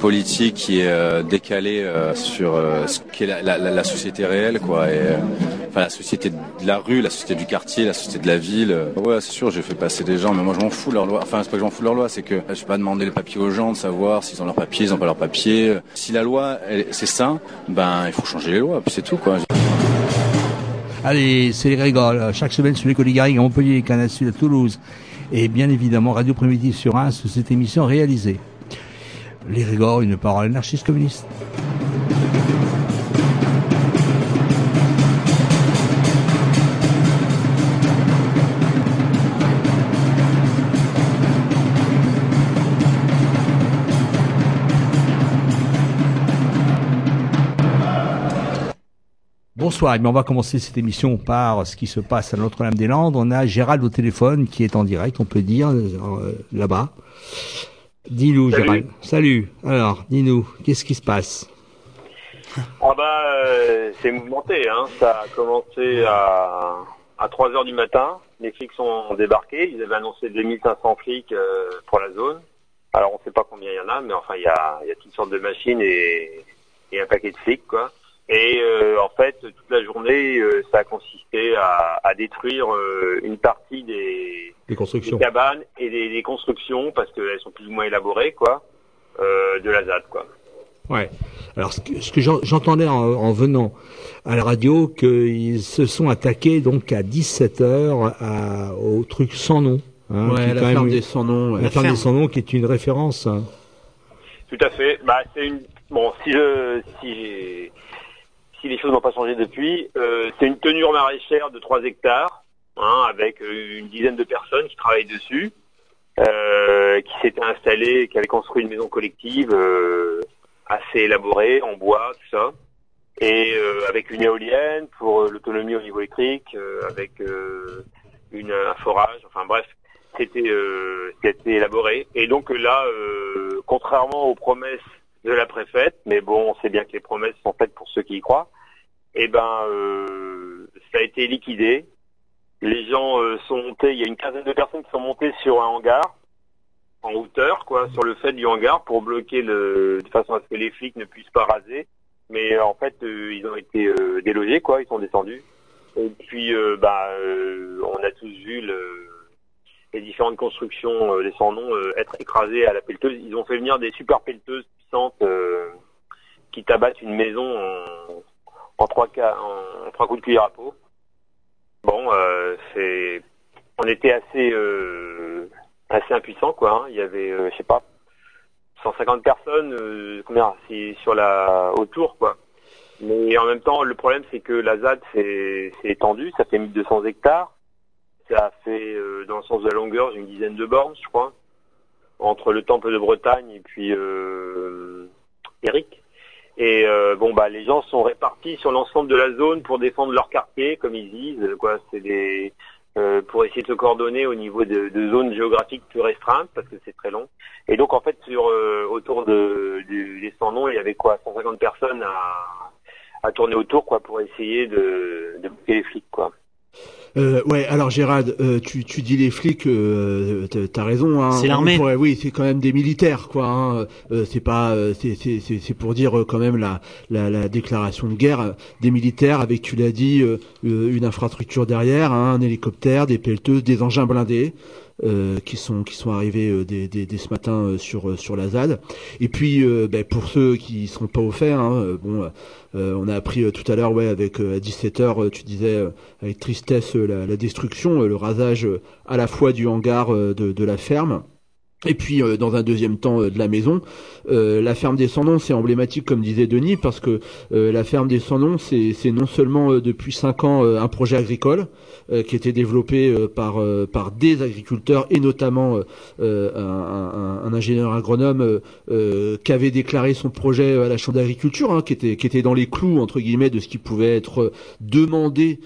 politique qui est euh, décalée euh, sur euh, ce qu'est la, la, société réelle, quoi. Enfin, la société de la rue, la société du quartier, la société de la ville. Ouais, c'est sûr, j'ai fait passer des gens, mais moi, je m'en fous de leur loi. Enfin, c'est pas que je m'en fous de leur loi, c'est que je vais pas demander les papiers aux gens de savoir s'ils ont leurs papiers, ils ont pas leurs papiers. Si la loi, c'est ça, ben, il faut changer les lois, puis c'est tout, quoi. Allez, c'est les Grégoles, chaque semaine sur l'école Garrigues à Montpellier, Canal à Toulouse. Et bien évidemment, Radio Primitive sur 1, cette émission réalisée. Grégoles, une parole anarchiste communiste. Bonsoir, on va commencer cette émission par ce qui se passe à Notre-Dame-des-Landes. On a Gérald au téléphone qui est en direct, on peut dire, euh, là-bas. Dis-nous, Gérald. Salut. Alors, dis-nous, qu'est-ce qui se passe Ah bah, euh, c'est mouvementé. Hein. Ça a commencé à, à 3 heures du matin. Les flics sont débarqués. Ils avaient annoncé 2500 flics euh, pour la zone. Alors, on ne sait pas combien il y en a, mais enfin, il y a, y a toutes sortes de machines et, et un paquet de flics, quoi. Et euh, en fait, toute la journée, euh, ça a consisté à, à détruire euh, une partie des, Des constructions. des cabanes et des, des constructions parce qu'elles sont plus ou moins élaborées, quoi, euh, de la ZAD, quoi. Ouais. Alors, ce que, ce que j'en- j'entendais en, en venant à la radio, qu'ils se sont attaqués donc à 17 heures à, au truc sans nom. hein, Ouais, qui est la quand même ferme des sans-noms, ouais. La ferme Ferme. des sans nom qui est une référence. hein. Tout à fait. Bah, c'est une. Bon, si je, si, si les choses n'ont pas changé depuis, euh, c'est une tenure maraîchère de 3 hectares, hein, avec euh, une dizaine de personnes qui travaillent dessus, euh, qui s'étaient installées, qui avaient construit une maison collective euh, assez élaborée, en bois, tout ça, et avec une éolienne pour l'autonomie au niveau électrique, avec un forage, enfin bref, c'était élaboré. Et donc là, contrairement aux promesses de la préfète, mais bon, on sait bien que les promesses sont faites pour ceux qui y croient, eh ben, euh, ça a été liquidé. Les gens euh, sont montés, il y a une quinzaine de personnes qui sont montées sur un hangar, en hauteur, quoi, sur le fait du hangar pour bloquer le, de façon à ce que les flics ne puissent pas raser. Mais euh, en fait, euh, ils ont été euh, délogés, quoi, ils sont descendus. Et puis, bah, on a tous vu le, les différentes constructions, euh, les sans noms, euh, être écrasées à la pelleteuse. Ils ont fait venir des super pelleteuses euh, qui tabattent une maison en, en trois cas, en, trois coups de cuillère à peau. Bon, euh, c'est, on était assez, euh, assez impuissants, quoi. hein. Il y avait, je sais pas, 150 personnes, combien, c'est sur la autour, quoi. Mais en même temps, le problème, c'est que la ZAD s'est étendue, ça fait 1200 hectares. Ça fait, dans le sens de la longueur, une dizaine de bornes, je crois, entre le temple de Bretagne et puis euh, Eric. Et euh, bon, bah, les gens sont répartis sur l'ensemble de la zone pour défendre leur quartier, comme ils disent. Quoi, c'est des euh, pour essayer de se coordonner au niveau de, de zones géographiques plus restreintes, parce que c'est très long. Et donc, en fait, sur euh, autour de, du, des 100 noms, il y avait quoi, 150 personnes à, à tourner autour, quoi, pour essayer de, de les flics, quoi. Euh, ouais, alors Gérald, euh, tu, tu dis les flics, euh, t'as- raison. Hein, C'est l'armée. Oui, c'est quand même des militaires, quoi. Hein, euh, c'est pas, euh, c'est c'est c'est c'est pour dire quand même la, la la déclaration de guerre euh, des militaires avec, tu l'as dit, une infrastructure derrière, hein, un hélicoptère, des pelleteuses, des engins blindés. Euh, qui sont qui sont arrivés euh, dès, dès, dès ce matin euh, sur sur la ZAD. Et puis ben, pour ceux qui sont pas fait hein, bon on a appris tout à l'heure ouais avec à 17h tu disais avec tristesse la, la destruction, le rasage à la fois du hangar de, de la ferme Et puis euh, dans un deuxième temps euh, de la maison, euh, la ferme des sans noms c'est emblématique comme disait Denis parce que la ferme des sans noms c'est non seulement depuis cinq ans un projet agricole qui était développé par par des agriculteurs et notamment un, un, un, ingénieur agronome qui avait déclaré son projet à la chambre d'agriculture, hein, qui était qui était dans les clous entre guillemets de ce qui pouvait être demandé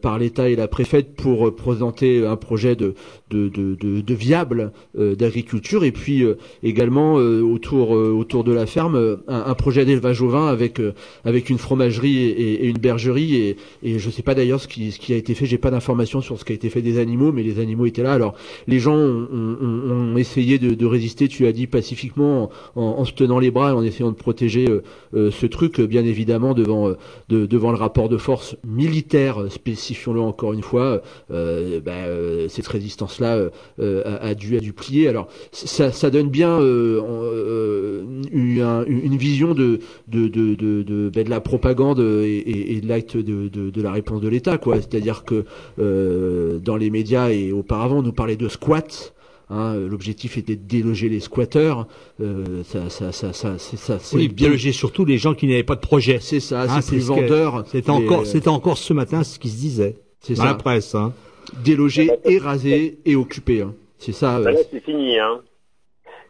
par l'État et la préfète pour présenter un projet de de, de, de, de viable d'agriculture et puis euh, également euh, autour euh, autour de la ferme un, projet d'élevage au vin avec avec une fromagerie et, une bergerie et, et je sais pas d'ailleurs ce qui ce qui a été fait j'ai pas d'informations sur ce qui a été fait des animaux mais les animaux étaient là. Alors les gens ont, essayé de, résister tu as dit pacifiquement en, se tenant les bras et en essayant de protéger ce truc bien évidemment devant devant le rapport de force militaire spécifions-le encore une fois bah, cette résistance là a, a dû a dû plier. Alors ça, ça, donne bien euh, euh, une, vision de de, de, de, de, ben, la propagande et, et de l'acte de, de, la réponse de l'État, quoi. C'est-à-dire que euh, dans les médias et auparavant, on nous parlait de squat. Hein, L'objectif était de déloger les squatteurs. Euh, ça, ça, ça, ça, ça oui, déloger surtout les gens qui n'avaient pas de projet. C'est ça, hein, c'est plus vendeur. C'était encore, c'était encore ce matin ce qui se disait dans la presse. Hein. Déloger, éraser et occuper. Hein. C'est ça. Bah là, c'est fini. Hein.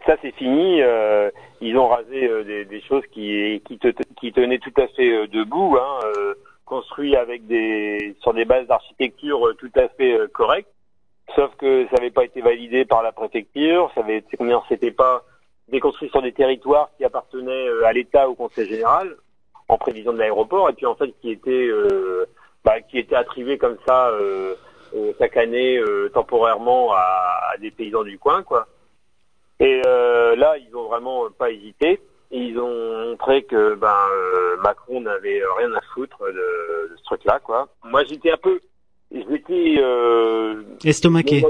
Ça, c'est fini. Euh, ils ont rasé euh, des, des, choses qui, qui, te, qui tenaient tout à fait euh, debout, hein, euh, construits avec des, sur des bases d'architecture tout à fait correctes. Sauf que ça n'avait pas été validé par la préfecture. Ça avait, c'était pas déconstruit sur des territoires qui appartenaient à l'État au Conseil général en prévision de l'aéroport et puis en fait qui était bah, qui était attribué comme ça euh, euh, chaque année euh, temporairement à, des paysans du coin, quoi. Et euh, là, ils ont vraiment pas hésité. Ils ont montré que ben Macron n'avait rien à foutre de, ce truc-là, quoi. Moi, j'étais un peu, j'étais euh, estomaqué.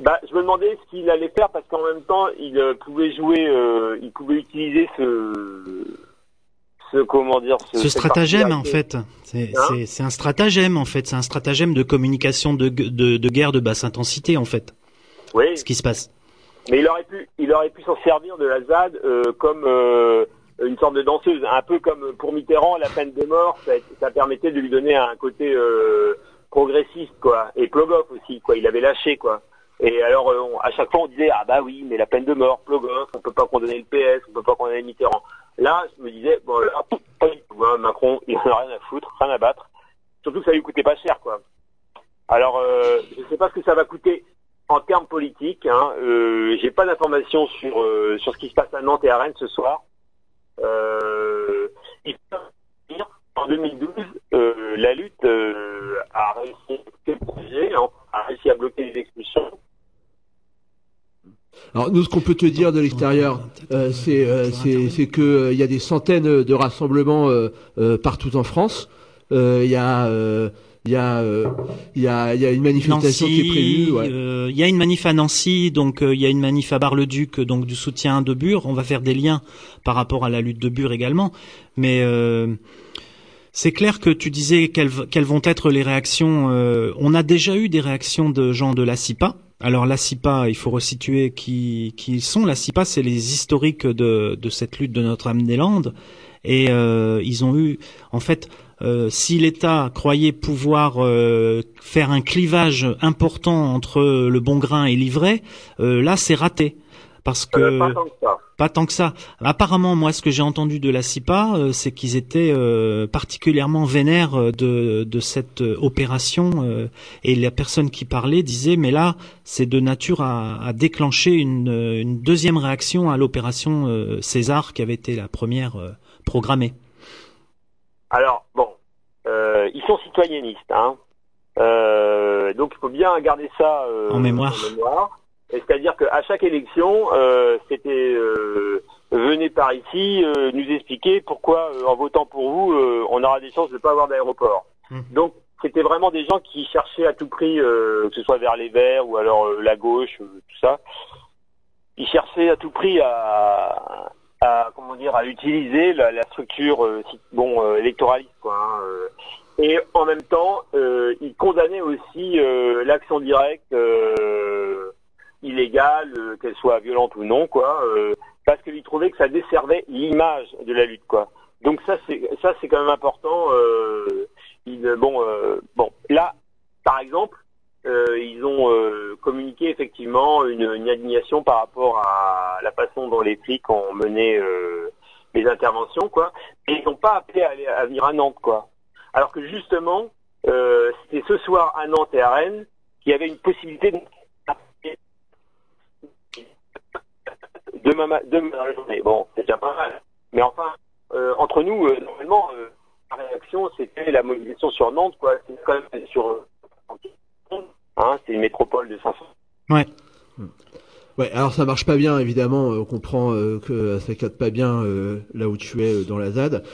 Bah, je me demandais ce qu'il allait faire parce qu'en même temps, il pouvait jouer, il pouvait utiliser ce comment dire ce, stratagème en fait. Hein c'est un stratagème en fait. C'est un stratagème de communication de, de, de, guerre de basse intensité en fait. Oui. Ce qui se passe. Mais il aurait pu il aurait pu s'en servir de la ZAD euh, comme euh, une sorte de danseuse. Un peu comme pour Mitterrand la peine de mort ça, ça permettait de lui donner un côté euh, progressiste quoi. Et Plogov aussi quoi. Il avait lâché quoi. Et alors, à chaque fois, on disait ah bah oui, mais la peine de mort, Plogov, on peut pas condamner le PS, on peut pas condamner Mitterrand. Là, je me disais, bon, hein, Macron, il en a rien à foutre, rien à battre. Surtout que ça lui coûtait pas cher, quoi. Alors, euh, je sais pas ce que ça va coûter en termes politiques. Hein. Euh, J'ai pas d'informations sur euh, sur ce qui se passe à Nantes et à Rennes ce soir. Euh, il faut dire, en 2012, euh, la lutte hein, a réussi à bloquer les expulsions. Alors nous, ce qu'on peut te dire de l'extérieur, euh, c'est euh, c'est que euh, il y a des centaines de rassemblements partout en France. Il y a il y a il y a il y a une manifestation qui est prévue. Il y a une manif à Nancy, donc il y a une manif à Bar-le-Duc, donc du soutien de Bure. On va faire des liens par rapport à la lutte de Bure également, mais c'est clair que tu disais quelles, quelles vont être les réactions. on a déjà eu des réactions de gens de la CIPA alors la CIPA, il faut resituer qui, qui sont. La CIPA, c'est les historiques de, de cette lutte de Notre-Dame-des-Landes. Et euh, ils ont eu, en fait, euh, si l'État croyait pouvoir euh, faire un clivage important entre le bon grain et l'ivraie, là c'est raté parce que pas tant que ça. Apparemment, moi, ce que j'ai entendu de la CIPA, euh, c'est qu'ils étaient euh, particulièrement vénères euh, de, de cette opération. et la personne qui parlait disait, mais là, c'est de nature à, à déclencher une, une, deuxième réaction à l'opération César, qui avait été la première programmée. Alors, bon, ils sont citoyennistes, hein. donc il faut bien garder ça en mémoire. En mémoire. C'est-à-dire qu'à chaque élection, euh, c'était euh, venez par ici euh, nous expliquer pourquoi en votant pour vous, on aura des chances de ne pas avoir d'aéroport. Mmh. Donc c'était vraiment des gens qui cherchaient à tout prix, que ce soit vers les Verts ou alors la gauche, tout ça. Ils cherchaient à tout prix à, à comment dire, à utiliser la, la structure bon électoraliste quoi. Hein, et en même temps, ils condamnaient aussi l'action directe illégale, euh, qu'elle soit violente ou non, quoi, euh, parce qu'il trouvait que ça desservait l'image de la lutte, quoi. Donc ça, c'est ça, c'est quand même important. Euh, il, bon, bon, là, par exemple, ils ont communiqué effectivement une, indignation par rapport à la façon dont les flics ont mené les interventions, quoi. Et ils n'ont pas appelé à, venir à Nantes, quoi. Alors que justement, c'était ce soir à Nantes et à Rennes qu'il y avait une possibilité de demain, ma- demain dans la journée. Bon, c'est déjà pas mal. Mais enfin, euh, entre nous, euh, normalement, euh, la réaction, c'était la mobilisation sur Nantes, quoi. C'est quand même sur... Hein, c'est une métropole de 500. Ouais, alors ça marche pas bien, évidemment. On comprend que ça capte pas bien là où tu es dans la ZAD.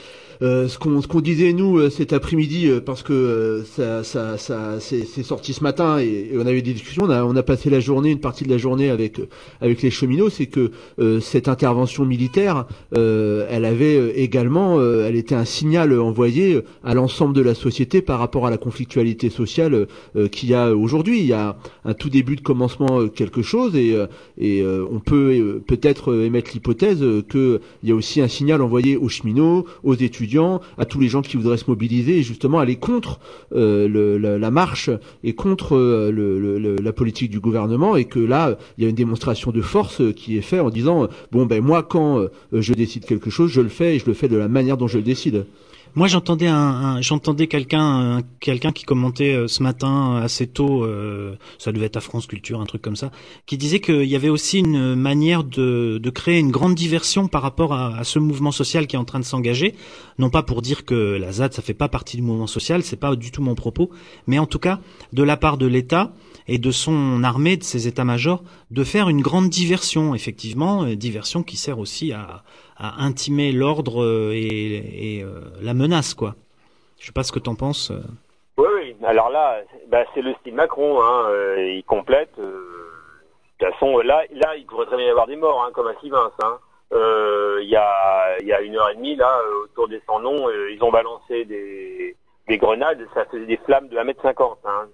Euh, ce qu'on qu'on disait nous euh, cet après-midi, euh, parce que ça ça ça c'est sorti ce matin et, et on avait des discussions. On a on a passé la journée, une partie de la journée avec avec les cheminots, c'est que cette intervention militaire, elle avait également, elle était un signal envoyé à l'ensemble de la société par rapport à la conflictualité sociale qu'il y a aujourd'hui. Il y a un tout début de commencement quelque chose et et on peut peut-être émettre l'hypothèse euh, que il y a aussi un signal envoyé aux cheminots, aux étudiants, à tous les gens qui voudraient se mobiliser et justement aller contre euh, la, marche et contre euh, la politique du gouvernement et que là il y a une démonstration de force euh, qui est faite en disant bon ben moi quand je décide quelque chose je le fais et je le fais de la manière dont je le décide. Moi, j'entendais un, un- j'entendais quelqu'un, un- quelqu'un qui commentait euh, ce matin euh, assez tôt, euh, ça devait être à France Culture, un truc comme ça, qui disait qu'il y avait aussi une manière de, de créer une grande diversion par rapport à, à ce mouvement social qui est en train de s'engager. Non pas pour dire que la ZAD ça fait pas partie du mouvement social, c'est pas du tout mon propos, mais en tout cas de la part de l'État et de son armée, de ses états-majors, de faire une grande diversion, effectivement, euh, diversion qui sert aussi à, à intimer l'ordre et, et, euh, la menace, quoi. Je sais pas ce que t'en penses. euh. Oui, oui. Alors là, bah, c'est le style Macron. Hein. euh, il complète. de toute façon, là, là, il pourrait très bien y avoir des morts, hein, comme à Sivins. Hein. Euh, Il y, a, y a une heure et demie, là, autour des 100 noms, euh, ils ont balancé des, des grenades. Ça faisait des flammes de 1m50. Hein.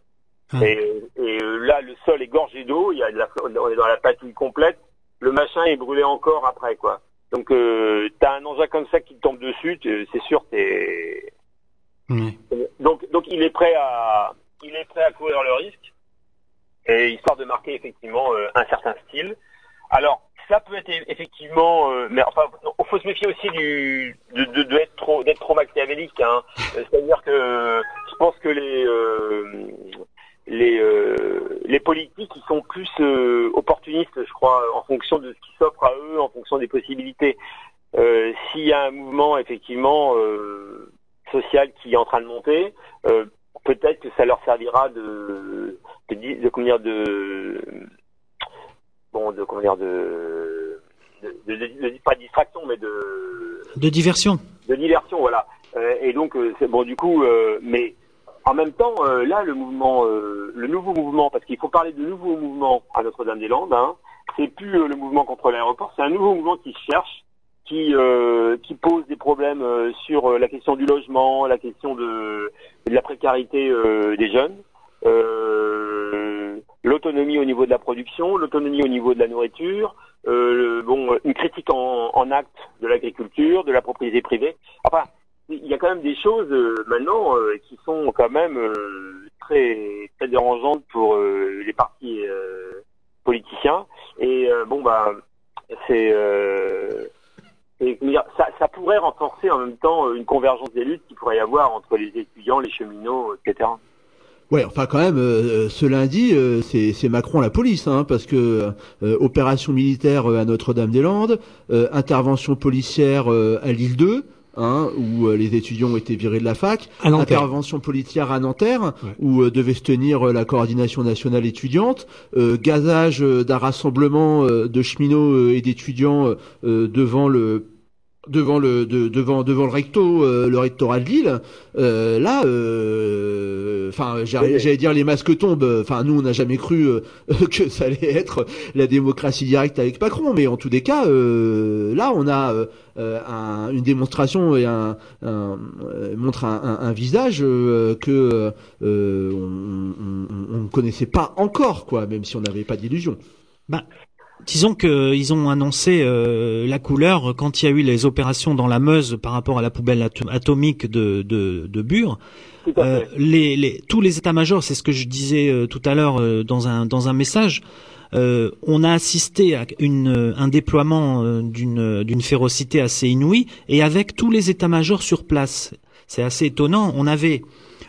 Ah. Et, et là, le sol est gorgé d'eau. Il y a de la, on est dans la patouille complète. Le machin est brûlé encore après, quoi. Donc, euh, t'as un engin comme ça qui te tombe dessus, c'est sûr, t'es donc, donc il est prêt à, il est prêt à courir le risque, et histoire de marquer effectivement euh, un certain style. Alors, ça peut être effectivement, euh, mais enfin, il faut se méfier aussi du, de, de, de être trop, d'être trop machiavélique. Hein. Euh, C'est-à-dire que je pense que les, euh, les, euh, les politiques, ils sont plus euh, opportunistes, je crois, en fonction de ce qui s'offre à eux, en fonction des possibilités. Euh, S'il y a un mouvement effectivement social qui est en train de monter, peut-être que ça leur servira de, de, de comment dire de bon de comment dire de de, de, de- de- pas de distraction mais de De diversion. de diversion voilà et donc c'est bon du coup mais en même temps euh, là le mouvement euh, le nouveau mouvement parce qu'il faut parler de nouveau mouvement à Notre-Dame-des-Landes hein, c'est plus euh, le mouvement contre l'aéroport c'est un nouveau mouvement qui cherche qui euh, qui pose des problèmes euh, sur euh, la question du logement, la question de, de la précarité des jeunes, l'autonomie au niveau de la production, l'autonomie au niveau de la nourriture, bon une critique en, en acte de l'agriculture, de la propriété privée. Enfin, il y a quand même des choses euh, maintenant euh, qui sont quand même euh, très très dérangeantes pour les partis politiciens. Et bon bah c'est ça, pourrait renforcer en même temps une convergence des luttes qu'il pourrait y avoir entre les étudiants, les cheminots, etc. Ouais, enfin quand même, ce lundi, c'est Macron la police, hein, parce que opération militaire à Notre-Dame-des-Landes, intervention policière à l'île 2, hein, où euh, les étudiants ont été virés de la fac, À intervention policière à Nanterre, Ouais. où euh, devait se tenir euh, la coordination nationale étudiante, euh, gazage d'un rassemblement euh, de cheminots et d'étudiants devant le devant le de- devant devant le recto euh, le rectorat de Lille euh, là euh, enfin j'allais j'allais dire les masques tombent. Enfin nous on n'a jamais cru euh, que ça allait être la démocratie directe avec Macron. Mais en tous les cas euh, là on a euh, euh, un- une démonstration et un, un- euh, montre un, un- un visage euh, que euh, on, on- on- on ne connaissait pas encore quoi même si on n'avait pas d'illusion. Bah, disons qu'ils ont annoncé euh, la couleur quand il y a eu les opérations dans la Meuse par rapport à la poubelle atomique de, de, de Bure. Euh, les, les, tous les états-majors, c'est ce que je disais euh, tout à l'heure euh, dans un dans un message. on a assisté à une, un déploiement d'une d'une férocité assez inouïe et avec tous les états-majors sur place. C'est assez étonnant. On avait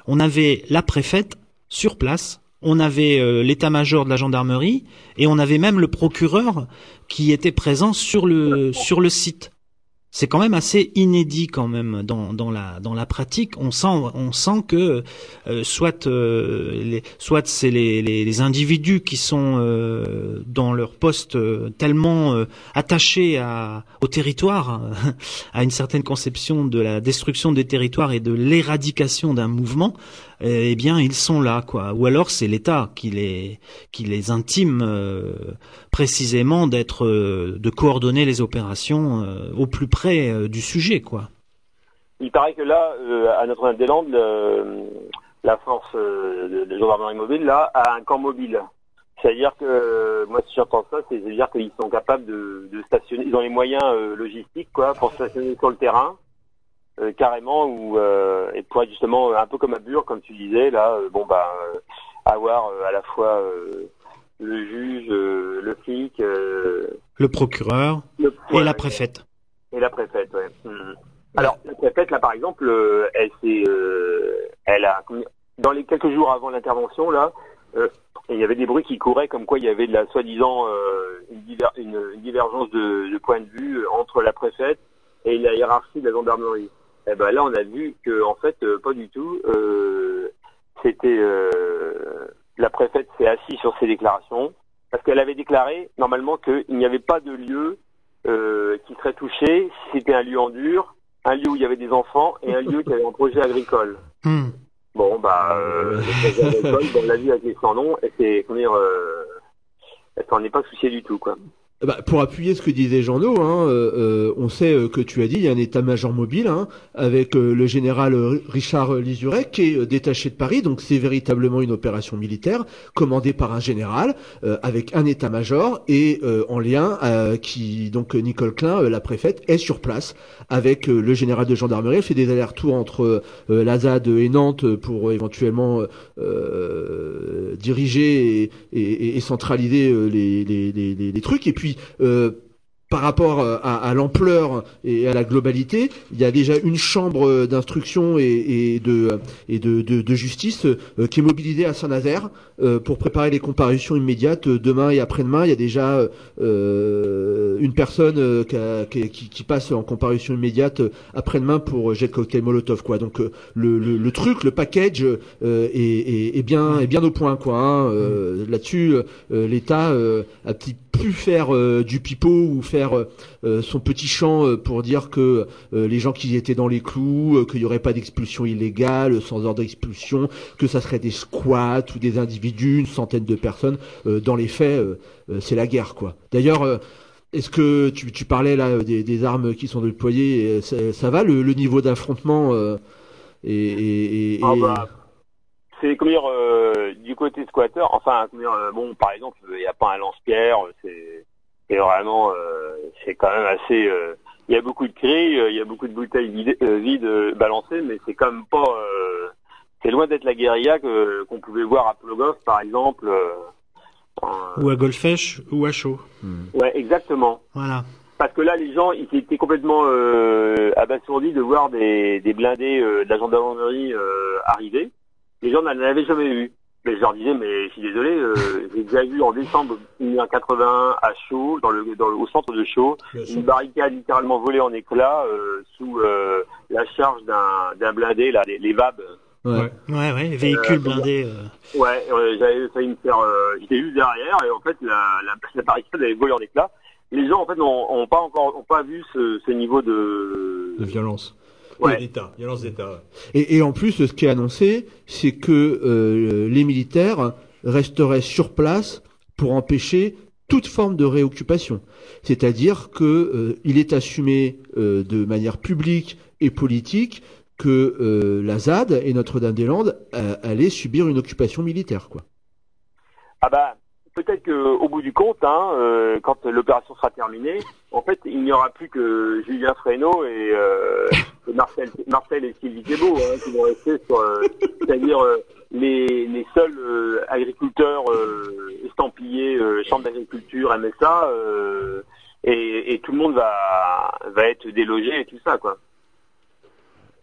on avait la préfète sur place on avait euh, l'état-major de la gendarmerie et on avait même le procureur qui était présent sur le sur le site c'est quand même assez inédit quand même dans, dans la dans la pratique. On sent on sent que euh, soit euh, les, soit c'est les, les, individus qui sont euh, dans leur poste tellement attachés au territoire, à une certaine conception de la destruction des territoires et de l'éradication d'un mouvement, eh bien ils sont là quoi. Ou alors c'est l'État qui les qui les intime précisément d'être de coordonner les opérations au plus près euh, du sujet, quoi. Il paraît que là, euh, à Notre-Dame-des-Landes, la force euh, de, gendarmerie mobile là a un camp mobile. C'est-à-dire que moi, si j'entends ça, c'est à dire qu'ils sont capables de, stationner, ils ont les moyens logistiques quoi pour stationner sur le terrain. Carrément ou et pour être justement un peu comme à Bure comme tu disais là bon bah avoir à la fois le juge le flic le procureur et la préfète et la préfète, ouais. Hmm. Alors, la préfète, là, par exemple, euh, elle s'est, euh, elle a, dans les quelques jours avant l'intervention, là, euh, il y avait des bruits qui couraient comme quoi il y avait de la soi-disant une, une, divergence de, de, point de vue entre la préfète et la hiérarchie de la gendarmerie. Eh ben là, on a vu que en fait, pas du tout. C'était la préfète s'est assise sur ses déclarations parce qu'elle avait déclaré normalement qu'il n'y avait pas de lieu euh, qui serait touché si c'était un lieu en dur, un lieu où il y avait des enfants et un lieu qui avait un projet agricole. Hmm. Bon, bah, euh, le projet agricole, on l'a vu avec les sans nom, et c'est, comment dire, euh, elle s'en est pas souciée du tout, quoi. Bah, pour appuyer ce que disait Jean-No, hein, euh, euh, on sait euh, que tu as dit, il y a un état-major mobile hein, avec le général Richard Lisurek qui est détaché de Paris, donc c'est véritablement une opération militaire commandée par un général avec un état-major et en lien qui donc Nicole Klein, la préfète, est sur place avec le général de gendarmerie. Elle fait des allers-retours entre la ZAD et Nantes pour éventuellement diriger et, et, centraliser les, les, les, les trucs et puis euh, par rapport euh, à, l'ampleur et à la globalité, il y a déjà une chambre d'instruction et, de, et de, justice euh, qui est mobilisée à Saint-Nazaire pour préparer les comparutions immédiates demain et après-demain. Il y a déjà une personne qui, passe en comparution immédiate après-demain pour jet Molotov. Quoi. Donc le, truc, le package est, bien, au point. Quoi, hein. Là-dessus, l'État a plus faire euh, du pipeau ou faire euh, euh, son petit chant pour dire que les gens qui étaient dans les clous, qu'il n'y aurait pas d'expulsion illégale, sans ordre d'expulsion, que ça serait des squats ou des individus, une centaine de personnes. dans les faits, c'est la guerre, quoi. D'ailleurs. Est-ce que tu, parlais là des, armes qui sont déployées ça, va le, niveau d'affrontement ah bah, c'est euh, du côté squatter enfin euh, bon par exemple il n'y a pas un lance-pierre c'est vraiment euh, c'est quand même assez il y a beaucoup de cris il y a beaucoup de bouteilles vides, vides balancées mais c'est quand même pas c'est loin d'être la guérilla que qu'on pouvait voir à Plogoff par exemple ou à Golfech ou à Chaud ouais exactement. Voilà. Parce que là, les gens, ils étaient complètement euh, abasourdis de voir des, des blindés de la gendarmerie arriver. Les gens n'en avaient jamais vu. Mais je leur disais, mais je suis désolé, euh, j'ai déjà vu en décembre 1981 à Chaud, dans le, dans au centre de Chaud, une barricade littéralement volée en éclats euh, sous euh, la charge d'un blindé, là, les, les VAB. Ouais, ouais, ouais véhicule blindé. Ouais, j'avais failli me faire. J'étais juste derrière et en fait la, la, la barricade avait volé en éclats. Les gens en fait n'ont pas encore, ont pas vu ce, ce niveau de. De violence. Et, et, en plus, ce qui est annoncé, c'est que euh, les militaires resteraient sur place pour empêcher toute forme de réoccupation. C'est-à-dire que euh, il est assumé euh, de manière publique et politique que la ZAD et Notre-Dame-des-Landes allaient subir une occupation militaire, quoi. Ah bah, peut-être qu'au bout du compte, hein, euh, quand l'opération sera terminée, en fait, il n'y aura plus que Julien Fresneau et, euh, Marcel, Marcel et Sylvie Thébault hein, qui vont rester sur, euh, c'est-à-dire euh, les, les seuls euh, agriculteurs euh, estampillés, chambre d'agriculture, MSA, et, et tout le monde va, va être délogé et tout ça, quoi.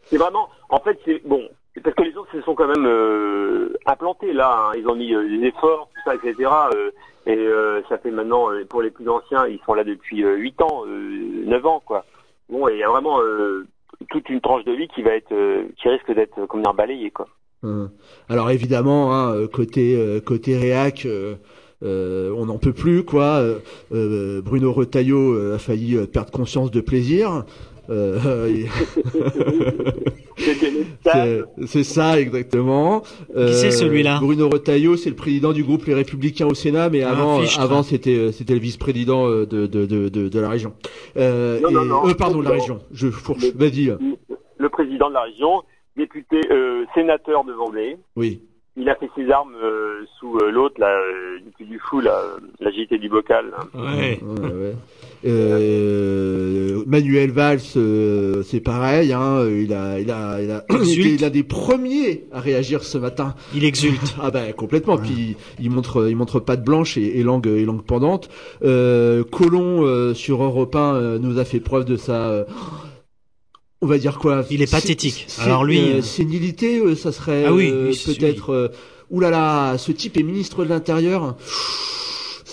C'est vraiment, en fait, c'est bon, parce que les autres se sont quand même euh, implantés là. hein. Ils ont mis euh, des efforts, tout ça, etc. euh, et euh, ça fait maintenant, euh, pour les plus anciens, ils sont là depuis euh, 8 ans, euh, 9 ans, quoi. Bon, et il y a vraiment euh, toute une tranche de vie qui va être, euh, qui risque d'être euh, comme dire balayée, quoi. Hum. Alors évidemment, hein, côté euh, côté réac, euh, euh, on n'en peut plus quoi. Euh, Bruno Retailleau a failli perdre conscience de plaisir. Euh, c'est ça exactement. Euh, c'est, celui-là? Bruno Retailleau, c'est le président du groupe Les Républicains au Sénat, mais Ah, avant, avant c'était euh, c'était le vice-président euh, de, de, de, de, de la région. Euh, Non, et- non, non. euh, pardon, de la région. Je fourche. Le- Vas-y. euh, le président de la région, député, euh, sénateur de Vendée. Oui. Il a fait ses armes euh, sous euh, l'autre, là, euh, du du Fou, là, euh, la JT du bocal. là. Ouais. Ouais, ouais. Euh, Manuel Valls, euh, c'est pareil. Hein, il a, il a, il a, était l'un des premiers à réagir ce matin. Il exulte. Ah ben complètement. Puis il montre, il montre patte blanche et, et langue, et langue pendante. Euh, Colomb euh, sur Europe 1 euh, nous a fait preuve de sa. On va dire quoi Il est pathétique. Alors lui, euh, euh, sénilité, euh, ça serait Ah oui, euh, peut-être. là là, ce type est ministre de l'Intérieur.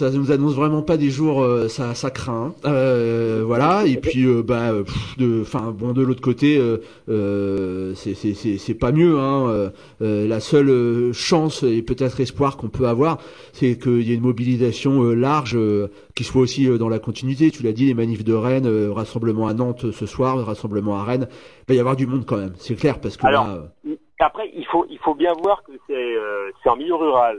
Ça nous annonce vraiment pas des jours, euh, ça, craint. Euh, voilà. Et puis, euh, bah, de, enfin, bon, de l'autre côté, c'est, pas mieux. Hein. La seule chance et peut-être espoir qu'on peut avoir, c'est qu'il y ait une mobilisation large, qui soit aussi dans la continuité. Tu l'as dit, les manifs de Rennes, rassemblement à Nantes ce soir, rassemblement à Rennes. Il va y avoir du monde quand même. C'est clair parce que là, Après, il faut, il faut bien voir que c'est en milieu rural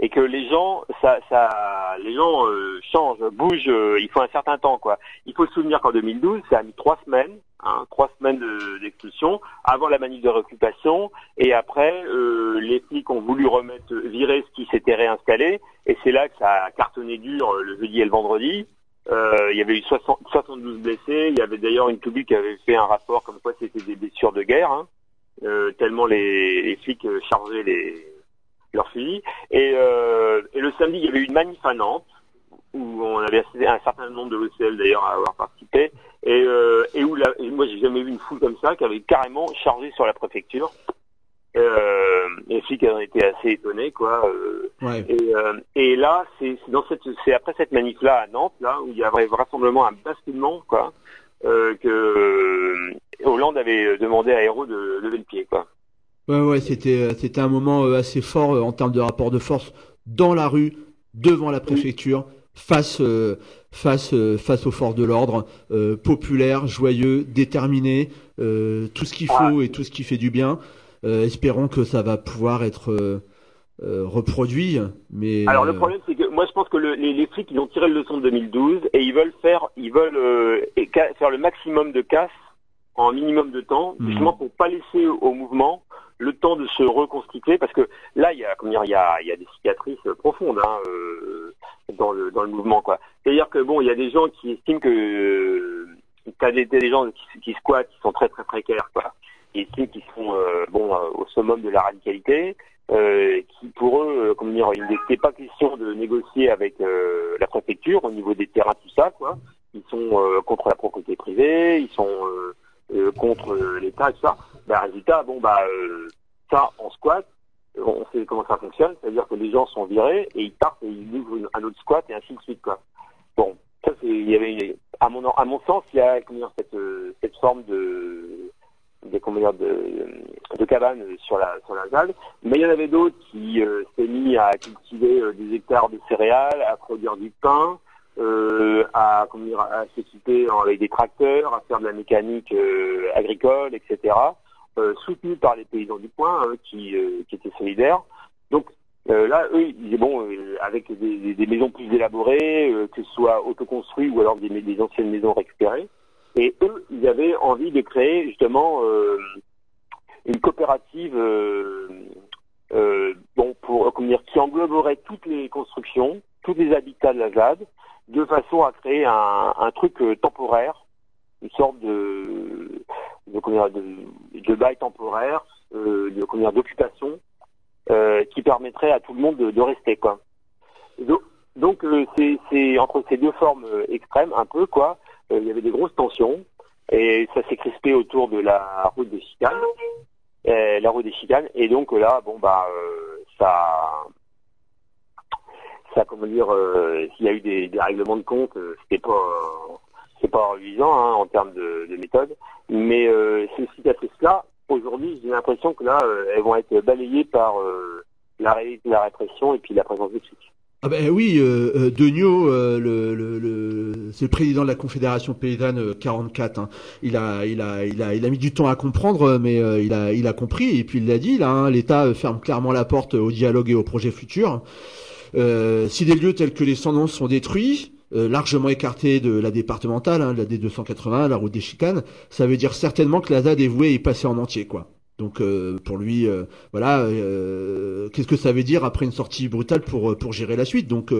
et que les gens, ça, ça, les gens euh, changent, bougent. euh, il faut un certain temps, quoi. Il faut se souvenir qu'en 2012, ça a mis trois semaines, hein, trois semaines de- d'expulsion avant la manif de réoccupation et après, euh, les flics ont voulu remettre, virer ce qui s'était réinstallé et c'est là que ça a cartonné dur euh, le jeudi et le vendredi. Euh, il y avait eu 60 72 blessés. Il y avait d'ailleurs une publique qui avait fait un rapport comme quoi c'était des blessures de guerre. Hein euh, tellement les, les flics chargeaient les, leurs fusils. Et, euh, et le samedi, il y avait eu une manif à Nantes, où on avait assisté à un certain nombre de l'OCL d'ailleurs à avoir participé, et, euh, et où la, et moi j'ai jamais vu une foule comme ça, qui avait carrément chargé sur la préfecture. Euh, les flics ont été assez étonnés, quoi. euh, ouais. et, euh, et là, c'est dans cette, c'est après cette manif-là à Nantes, là, où il y avait vraisemblablement un basculement, quoi, euh, que Hollande avait demandé à Hérault de lever le pied, quoi. Ouais, ouais, c'était, euh, c'était un moment euh, assez fort euh, en termes de rapport de force dans la rue, devant la préfecture, face, face, face aux forces de l'ordre, euh, populaire, joyeux, déterminé, euh, tout ce qu'il faut et tout ce qui fait du bien. Euh, espérons que ça va pouvoir être reproduit. Mais Alors le problème, c'est que moi je pense que le- les, les flics ils ont tiré le leçon de 2012 et ils veulent faire, ils veulent euh, faire le maximum de casse en minimum de temps, Mhm. justement pour pas laisser au, mouvement le temps de se reconstituer, parce que là il y a, comment dire, il y a, il y a des cicatrices profondes hein, euh, dans le dans le mouvement quoi. C'est-à-dire que bon, il y a des gens qui estiment que euh, t'as des, des gens qui, qui squattent, qui sont très très précaires quoi. Ils estiment qu'ils sont euh, bon euh, au summum de la radicalité euh, qui pour eux, euh, comment dire, il n'était pas question de négocier avec euh, la préfecture au niveau des terrains, tout ça, quoi. Ils sont euh, contre la propriété privée, ils sont contre euh, l'État, et tout ça. Ben, résultat, bon bah euh, ça, on squat, on sait comment ça fonctionne, c'est-à-dire que les gens sont virés et ils partent et ils ouvrent un autre squat et ainsi de suite, quoi. Bon, ça c'est, il y avait, à mon à mon sens, il y a comment dire, cette euh, cette forme de dire, de, de cabanes sur la sur la ZAD. Mais il y en avait d'autres qui euh, s'étaient mis à cultiver euh, des hectares de céréales, à produire du pain, euh, à comment dire, à s'équiper avec des tracteurs, à faire de la mécanique euh, agricole, etc. Euh, soutenus par les paysans du coin hein, qui, euh, qui étaient solidaires. Donc là, eux, ils disaient bon, avec des, maisons plus élaborées, que ce soit autoconstruit ou alors des, anciennes maisons récupérées. Et eux, ils avaient envie de créer justement une coopérative bon, pour, comment dire, qui engloberait toutes les constructions, tous les habitats de la ZAD, de façon à créer un, un truc temporaire, une sorte de de, de, bail temporaire, de d'occupation, qui permettrait à tout le monde de, de rester quoi. Donc, donc c'est entre ces deux formes extrêmes un peu quoi, il y avait des grosses tensions et ça s'est crispé autour de la route des chicanes, la route des chicanes. Et donc là bon bah ça ça comment dire euh, s'il y a eu des, règlements de compte euh, c'était pas c'est pas reluisant hein, en termes de, de méthode mais euh, ces cicatrices là aujourd'hui j'ai l'impression que là euh, elles vont être balayées par la, la répression et puis la présence des flics ah ben oui, euh, euh le, le, le c'est le président de la Confédération paysanne 44. Hein. Il a, il a, il a, il a mis du temps à comprendre, mais il a, il a compris et puis il l'a dit là. Hein, L'État ferme clairement la porte au dialogue et au projet futur. Euh, si des lieux tels que les Sandons sont détruits, euh, largement écartés de la départementale, hein, la D280, la route des chicanes, ça veut dire certainement que la ZAD est vouée à y passer en entier, quoi. Donc euh, pour lui, euh, voilà, euh, qu'est-ce que ça veut dire après une sortie brutale pour pour gérer la suite? Donc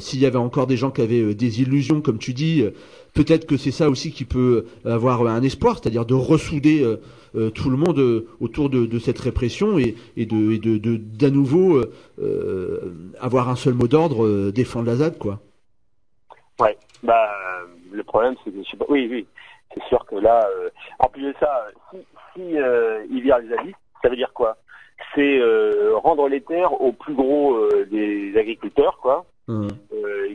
s'il y avait encore des gens qui avaient des illusions, comme tu dis, peut-être que c'est ça aussi qui peut avoir un espoir, c'est-à-dire de ressouder tout le monde autour de, cette répression et, de d'à nouveau avoir un seul mot d'ordre, défendre la ZAD, quoi. Ouais, bah le problème c'est que je sais pas, oui, oui, c'est sûr que là, en plus de ça, si si euh, il vire les habits, ça veut dire quoi? C'est euh, rendre les terres aux plus gros euh, des agriculteurs, quoi, mmh.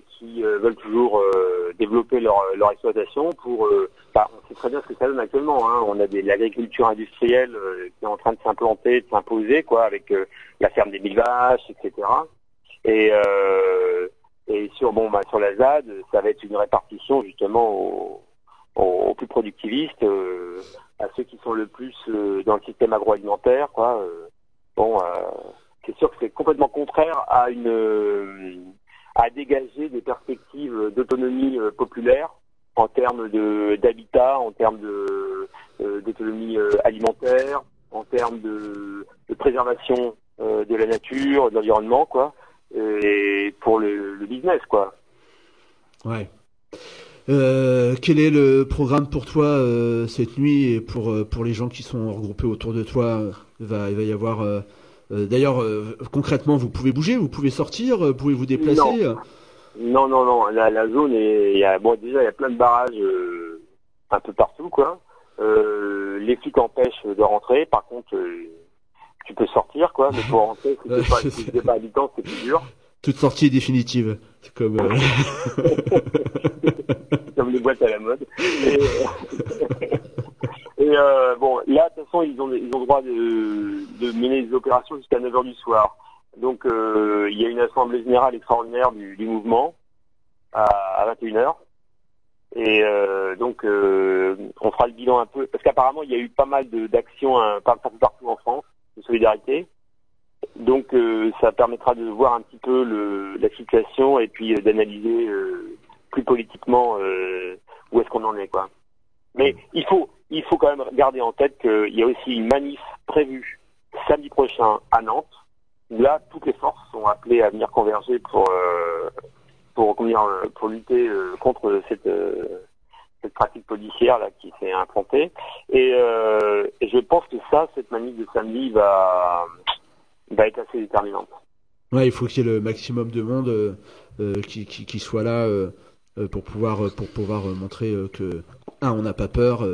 qui veulent toujours développer leur, leur exploitation pour. Bah, on sait très bien ce que ça donne actuellement. Hein. On a de l'agriculture industrielle qui est en train de s'implanter, de s'imposer, quoi, avec la ferme des mille vaches, etc. Et et sur bon bah sur la ZAD, ça va être une répartition justement aux, aux plus productivistes, à ceux qui sont le plus euh, dans le système agroalimentaire, quoi. Euh, bon, euh, c'est sûr que c'est complètement contraire à une à dégager des perspectives d'autonomie populaire en termes de d'habitat, en termes de d'autonomie alimentaire, en termes de, préservation de la nature, de l'environnement, quoi, et pour le, business, quoi. Ouais. Euh, quel est le programme pour toi euh, cette nuit et pour euh, pour les gens qui sont regroupés autour de toi? Il va il va y avoir d'ailleurs concrètement vous pouvez bouger, vous pouvez sortir, vous pouvez vous déplacer. Non non non, la, la zone est il y a bon déjà il y a plein de barrages un peu partout quoi. les flics empêchent de rentrer, par contre tu peux sortir quoi, mais pour rentrer si t'es pas, si pas habitant c'est plus dur. Toute sortie est définitive. C'est comme comme les boîtes à la mode. Et, euh, bon, là, de toute façon, ils ont, ils ont droit de, mener des opérations jusqu'à 9h du soir. Donc, euh, il y a une assemblée générale extraordinaire du, mouvement à, à 21h. Et euh, donc, on fera le bilan un peu, parce qu'apparemment, il y a eu pas mal d'actions hein, partout, partout en France, de solidarité. Donc, ça permettra de voir un petit peu la situation et puis d'analyser plus politiquement où est-ce qu'on en est quoi. Mais il faut il faut quand même garder en tête qu'il y a aussi une manif prévue samedi prochain à Nantes là toutes les forces sont appelées à venir converger pour euh, pour pour lutter euh, contre cette cette pratique policière là qui s'est implantée et, je pense que ça cette manif de samedi va va être assez déterminante. Ouais, il faut qu'il y ait le maximum de monde qui, qui, qui soit là euh, pour pouvoir euh, pour pouvoir euh, montrer que un on n'a pas peur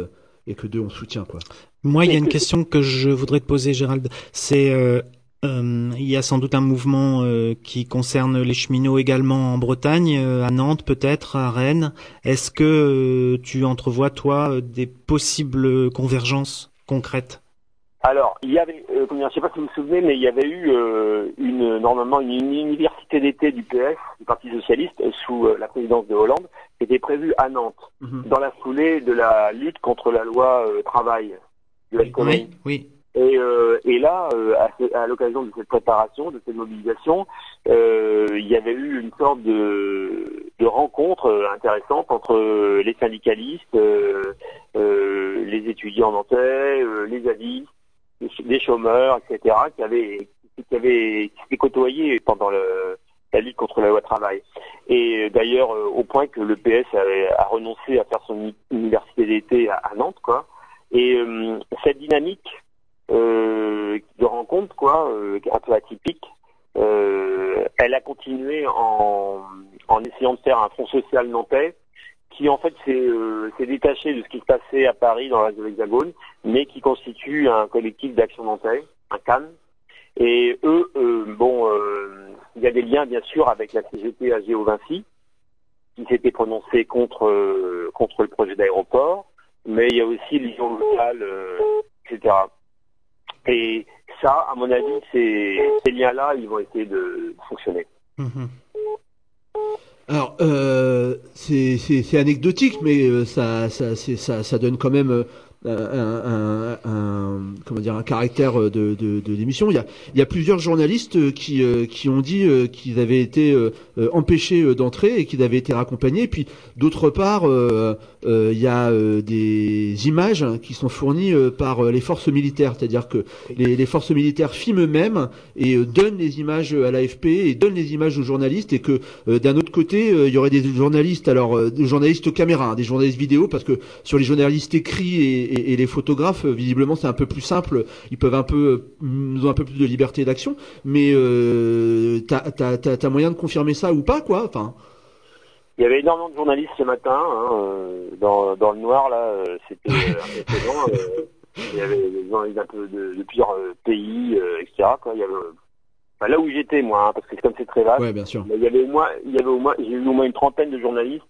et que deux on soutient quoi. Moi, il y a une question que je voudrais te poser, Gérald. C'est euh, il y a sans doute un mouvement qui concerne les cheminots également en Bretagne, à Nantes peut-être, à Rennes. Est-ce que tu entrevois toi des possibles convergences concrètes? Alors, il y avait, euh, je ne sais pas si vous vous souvenez, mais il y avait eu euh, une normalement une, université d'été du PS, du Parti socialiste, sous euh, la présidence de Hollande, qui était prévue à Nantes, mhm. dans la foulée de la lutte contre la loi travail de la oui, oui. Et, et là, à, à l'occasion de cette préparation, de cette mobilisation, il y avait eu une sorte de, de rencontre intéressante entre les syndicalistes, les étudiants nantais, les avis des chômeurs, etc., qui avaient qui avaient qui s'étaient côtoyés pendant le la lutte contre la loi travail. Et d'ailleurs, au point que le PS a, renoncé à faire son université d'été à, Nantes, quoi. Et cette dynamique de rencontre, quoi, un peu atypique, elle a continué en, en essayant de faire un front social nantais qui en fait s'est détaché de ce qui se passait à Paris dans l'Hexagone, mais qui constitue un collectif d'action nantais, un CAN, et eux, euh, bon, euh, il y a des liens bien sûr avec la CGT AGO Vinci, qui s'était prononcé contre euh, contre le projet d'aéroport, mais il y a aussi l'union locale, etc. Et ça, à mon avis, ces, liens-là, ils vont essayer de fonctionner. Mm-hmm. Alors, euh, c'est anecdotique, mais ça, ça, ça, ça, donne quand même un, comment dire un caractère de, de, de l'émission. Il y a, il y a plusieurs journalistes qui, euh, qui ont dit euh, qu'ils avaient été euh, empêchés d'entrer et qu'ils avaient été raccompagnés. Puis d'autre part, il y a des images qui sont fournies par les forces militaires, c'est-à-dire que les, les, forces militaires filment eux-mêmes et donnent les images à l'AFP et donnent les images aux journalistes. Et que d'un autre côté, il y aurait des journalistes, alors des journalistes caméra, hein, des journalistes vidéo, parce que sur les journalistes écrits et et, les photographes, visiblement, c'est un peu plus simple. Ils peuvent un peu, nous ont un peu plus de liberté d'action. Mais euh, t'as, moyen de confirmer ça ou pas, quoi Enfin? Il y avait énormément de journalistes ce matin hein, euh, dans, dans le noir là. Euh, c'était impressionnant. il y avait des journalistes un peu de, plusieurs pays, etc. Quoi. Il y avait, là où j'étais moi, hein, parce que comme c'est très vaste. Ouais, bien sûr. il y avait au moins, il y avait au moins, j'ai eu au moins une trentaine de journalistes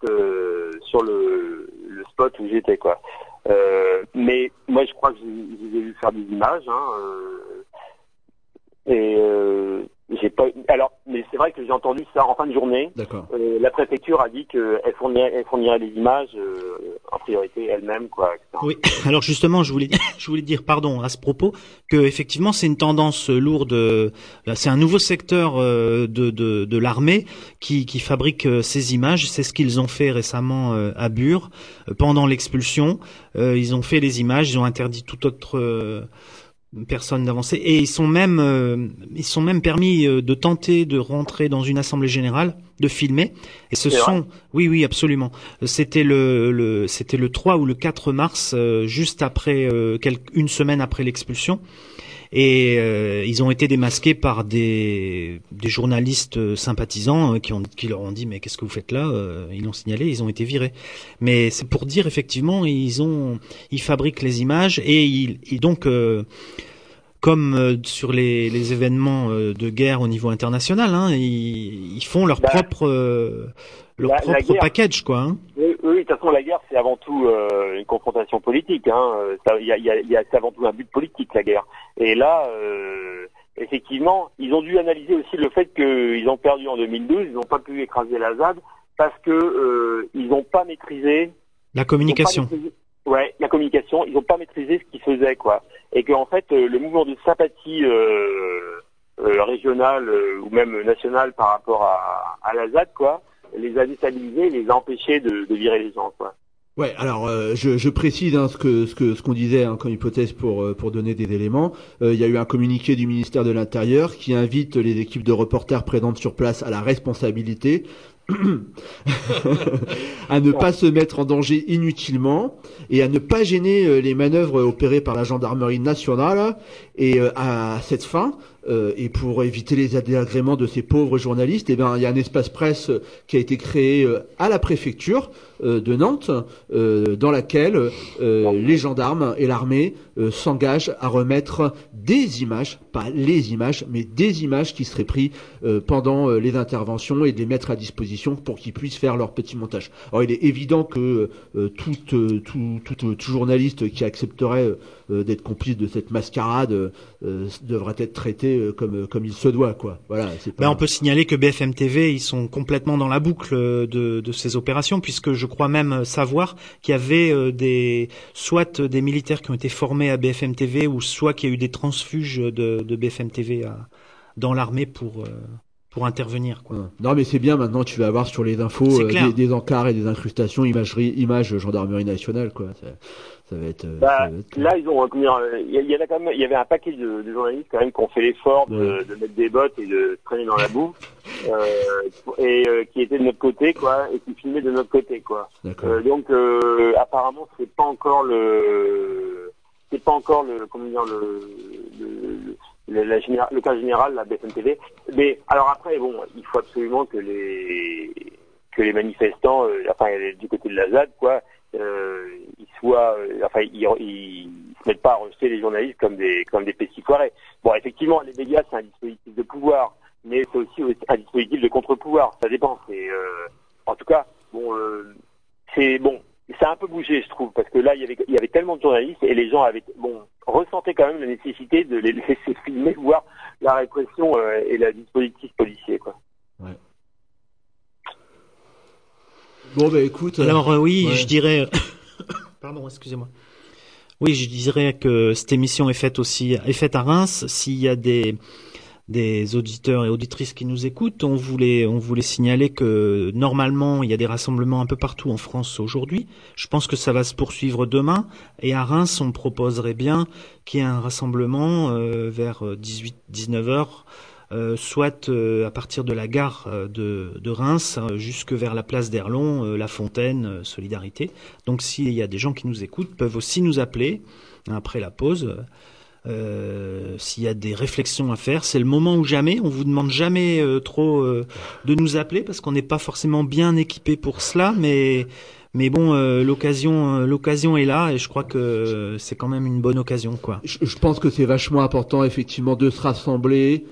sur le, le spot où j'étais quoi. Euh, mais moi, je crois que j'ai vu faire des images. Hein, euh, et euh, j'ai pas. Alors, mais c'est vrai que j'ai entendu ça en fin de journée. D'accord. Euh, la préfecture a dit qu'elle fournirait, elle fournirait les images euh, en priorité elle-même, quoi. Oui. Alors justement, je voulais, je voulais dire, pardon, à ce propos, que effectivement, c'est une tendance lourde. Euh, c'est un nouveau secteur de de, de l'armée qui qui fabrique ces images. C'est ce qu'ils ont fait récemment à Bure pendant l'expulsion. ils ont fait les images. Ils ont interdit tout autre personne d'avancer et ils sont même euh, ils sont même permis euh, de tenter de rentrer dans une assemblée générale de filmer. Et ce sont oui oui absolument. C'était le, le c'était le 3 ou le 4 mars euh, juste après une semaine après l'expulsion et euh, ils ont été démasqués par des, des journalistes euh, sympathisants euh, qui, ont, qui leur ont dit mais qu'est-ce que vous faites là Ils l'ont signalé, ils ont été virés. Mais c'est pour dire effectivement ils ont ils fabriquent les images et ils, donc comme sur les, les, événements de guerre au niveau international, hein, ils, ils, font leur propre leur propre package, quoi. Hein. Oui, oui, de toute façon, la guerre, c'est avant tout euh, une confrontation politique. Hein. Y a, y a, y a c'est avant tout un but politique, la guerre. Et là, euh, effectivement, ils ont dû analyser aussi le fait qu'ils ont perdu en 2012, ils n'ont pas pu écraser la ZAD parce que euh, ils n'ont pas maîtrisé la communication. ouais, la communication. Ils n'ont pas maîtrisé ce qu'ils faisaient, quoi. Et qu'en fait, le mouvement de sympathie régionale ou même nationale par rapport à, à la ZAD, quoi, les a déstabilisés, les a empêchés de, de virer les gens, quoi. Ouais, alors euh, je, je, précise hein, ce que ce que ce qu'on disait hein, comme hypothèse pour euh, pour donner des éléments. Euh, il y a eu un communiqué du ministère de l'Intérieur qui invite les équipes de reporters présentes sur place à la responsabilité, à ne pas se mettre en danger inutilement et à ne pas gêner les manœuvres opérées par la gendarmerie nationale. Et à cette fin, euh, et pour éviter les désagréments de ces pauvres journalistes, eh ben, il y a un espace presse qui a été créé euh, à la préfecture euh, de Nantes, dans laquelle les gendarmes et l'armée s'engagent à remettre des images, pas les images, mais des images qui seraient prises pendant les interventions et de les mettre à disposition pour qu'ils puissent faire leur petit montage. Alors il est évident que tout, journaliste qui accepterait d'être complice de cette mascarade devrait être traité euh, comme euh, comme il se doit quoi. Voilà. Ben, on peut signaler que BFM TV ils sont complètement dans la boucle euh, de, de ces opérations puisque je crois même savoir qu'il y avait des soit des militaires qui ont été formés à BFM TV ou soit qu'il y a eu des transfuges de, de BFM TV à, dans l'armée pour pour intervenir. Quoi. Non, mais c'est bien. Maintenant, tu vas avoir sur les infos clair. des, des encarts et des incrustations, imagerie, images gendarmerie nationale, quoi. Ça, ça va être. euh, Bah, ça va être- là, ils ont, euh, il y, a- il y en a quand même, il y avait un paquet de, de journalistes quand même qui ont fait l'effort de, Ouais. de mettre des bottes et de traîner dans la boue, euh, et euh, qui étaient de notre côté, quoi, et qui filmaient de notre côté, quoi. Euh, donc, euh, apparemment, c'est pas encore le, c'est pas encore le, comment dire, le, le, le, la généra- le cas général, la BFM TV. Mais alors après, bon, il faut absolument que les que les manifestants, euh, enfin du côté de la ZAD, quoi, euh, ils soient, euh, enfin ils, ils, se mettent pas à rejeter les journalistes comme des comme des pestiférés. Bon, effectivement, les médias c'est un dispositif de pouvoir, mais c'est aussi un dispositif de contre-pouvoir. Ça dépend. C'est euh, en tout cas, bon, c'est bon. Ça a un peu bougé, je trouve, parce que là, il y avait, il y avait tellement de journalistes et les gens avaient, bon, ressentaient quand même la nécessité de les laisser filmer, voir la répression et le dispositif policier, quoi. Bon, bah écoute. Alors euh, oui, ouais. je dirais. Pardon, excusez-moi. Oui, je dirais que cette émission est faite aussi est faite à Reims. S'il y a des des auditeurs et auditrices qui nous écoutent, on voulait on voulait signaler que normalement il y a des rassemblements un peu partout en France aujourd'hui. Je pense que ça va se poursuivre demain et à Reims on proposerait bien qu'il y ait un rassemblement euh, vers 18 19 heures euh, soit euh, à partir de la gare euh, de, Reims euh, jusque vers la place d'Erlon, euh, La Fontaine, euh, Solidarité. Donc s'il y a des gens qui nous écoutent, peuvent aussi nous appeler hein, après la pause. Euh, s'il y a des réflexions à faire, c'est le moment ou jamais. On vous demande jamais euh, trop euh, de nous appeler parce qu'on n'est pas forcément bien équipé pour cela, mais mais bon, euh, l'occasion euh, l'occasion est là et je crois que c'est quand même une bonne occasion, quoi. Je pense que c'est vachement important, effectivement, de se rassembler,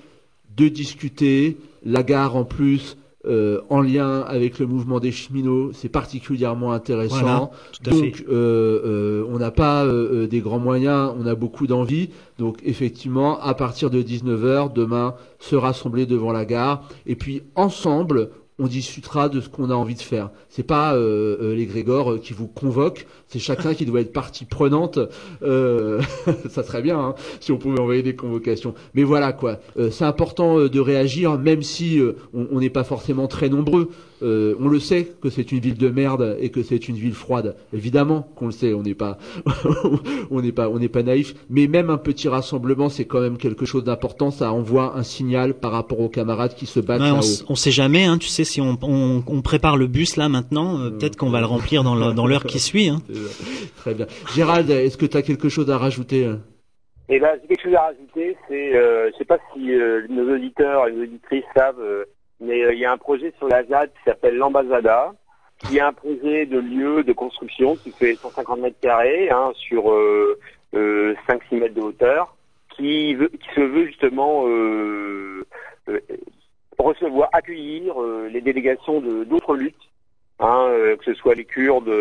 de discuter. La gare, en plus, euh, en lien avec le mouvement des cheminots, c'est particulièrement intéressant. Voilà, tout à Donc, fait. euh, euh, on n'a pas des grands moyens, on a beaucoup d'envie. Donc, effectivement, à partir de 19h, demain, se rassembler devant la gare. Et puis, ensemble, on discutera de ce qu'on a envie de faire. C'est pas euh, euh, les Grégor euh, qui vous convoquent, c'est chacun qui doit être partie prenante. Ça serait bien hein, si on pouvait envoyer des convocations. Mais voilà quoi, c'est important de réagir, même si on n'est pas forcément très nombreux. Euh, on le sait que c'est une ville de merde et que c'est une ville froide. Évidemment qu'on le sait, on n'est pas, on n'est pas, on n'est pas naïf. Mais même un petit rassemblement, c'est quand même quelque chose d'important. Ça envoie un signal par rapport aux camarades qui se battent Ouais, on, on sait jamais, hein, tu sais, si on, on, on prépare le bus là maintenant, euh, peut-être qu'on va le remplir dans le- dans l'heure qui suit. Hein. Très bien. Gérald, est-ce que tu as quelque chose à rajouter hein? Et là, j'ai quelque chose à rajouter, c'est, euh, je sais pas si euh, nos auditeurs et nos auditrices savent, euh, mais euh, il y a un projet sur la ZAD qui s'appelle l'Ambasada, qui est un projet de lieu de construction qui fait 150 mètres carrés hein, sur euh, euh, 5-6 mètres de hauteur, qui, veut, qui se veut justement euh, euh, recevoir, accueillir euh, les délégations de d'autres luttes, hein, que ce soit les Kurdes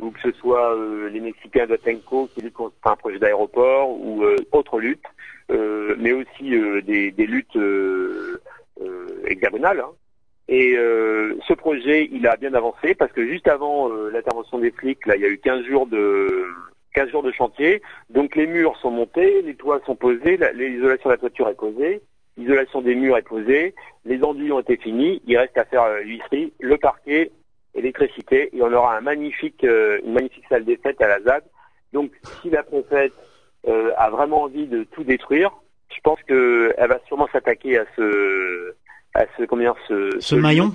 ou que ce soit les Mexicains d'Atenco qui luttent contre un projet d'aéroport ou autres luttes, mais aussi des, des luttes hexagonales. hein. Et euh, ce projet, il a bien avancé parce que juste avant euh, l'intervention des flics, là, il y a eu 15 jours de 15 jours de chantier. Donc les murs sont montés, les toits sont posés, la- l'isolation de la toiture est posée, l'isolation des murs est posée, les enduits ont été finis. Il reste à faire euh, l'huisserie, le parquet, électricité, et on aura un magnifique, euh, une magnifique salle des fêtes à la ZAD. Donc si la préfète euh, a vraiment envie de tout détruire, je pense que elle va sûrement s'attaquer à ce, à ce, comment dire, ce, Ce maillon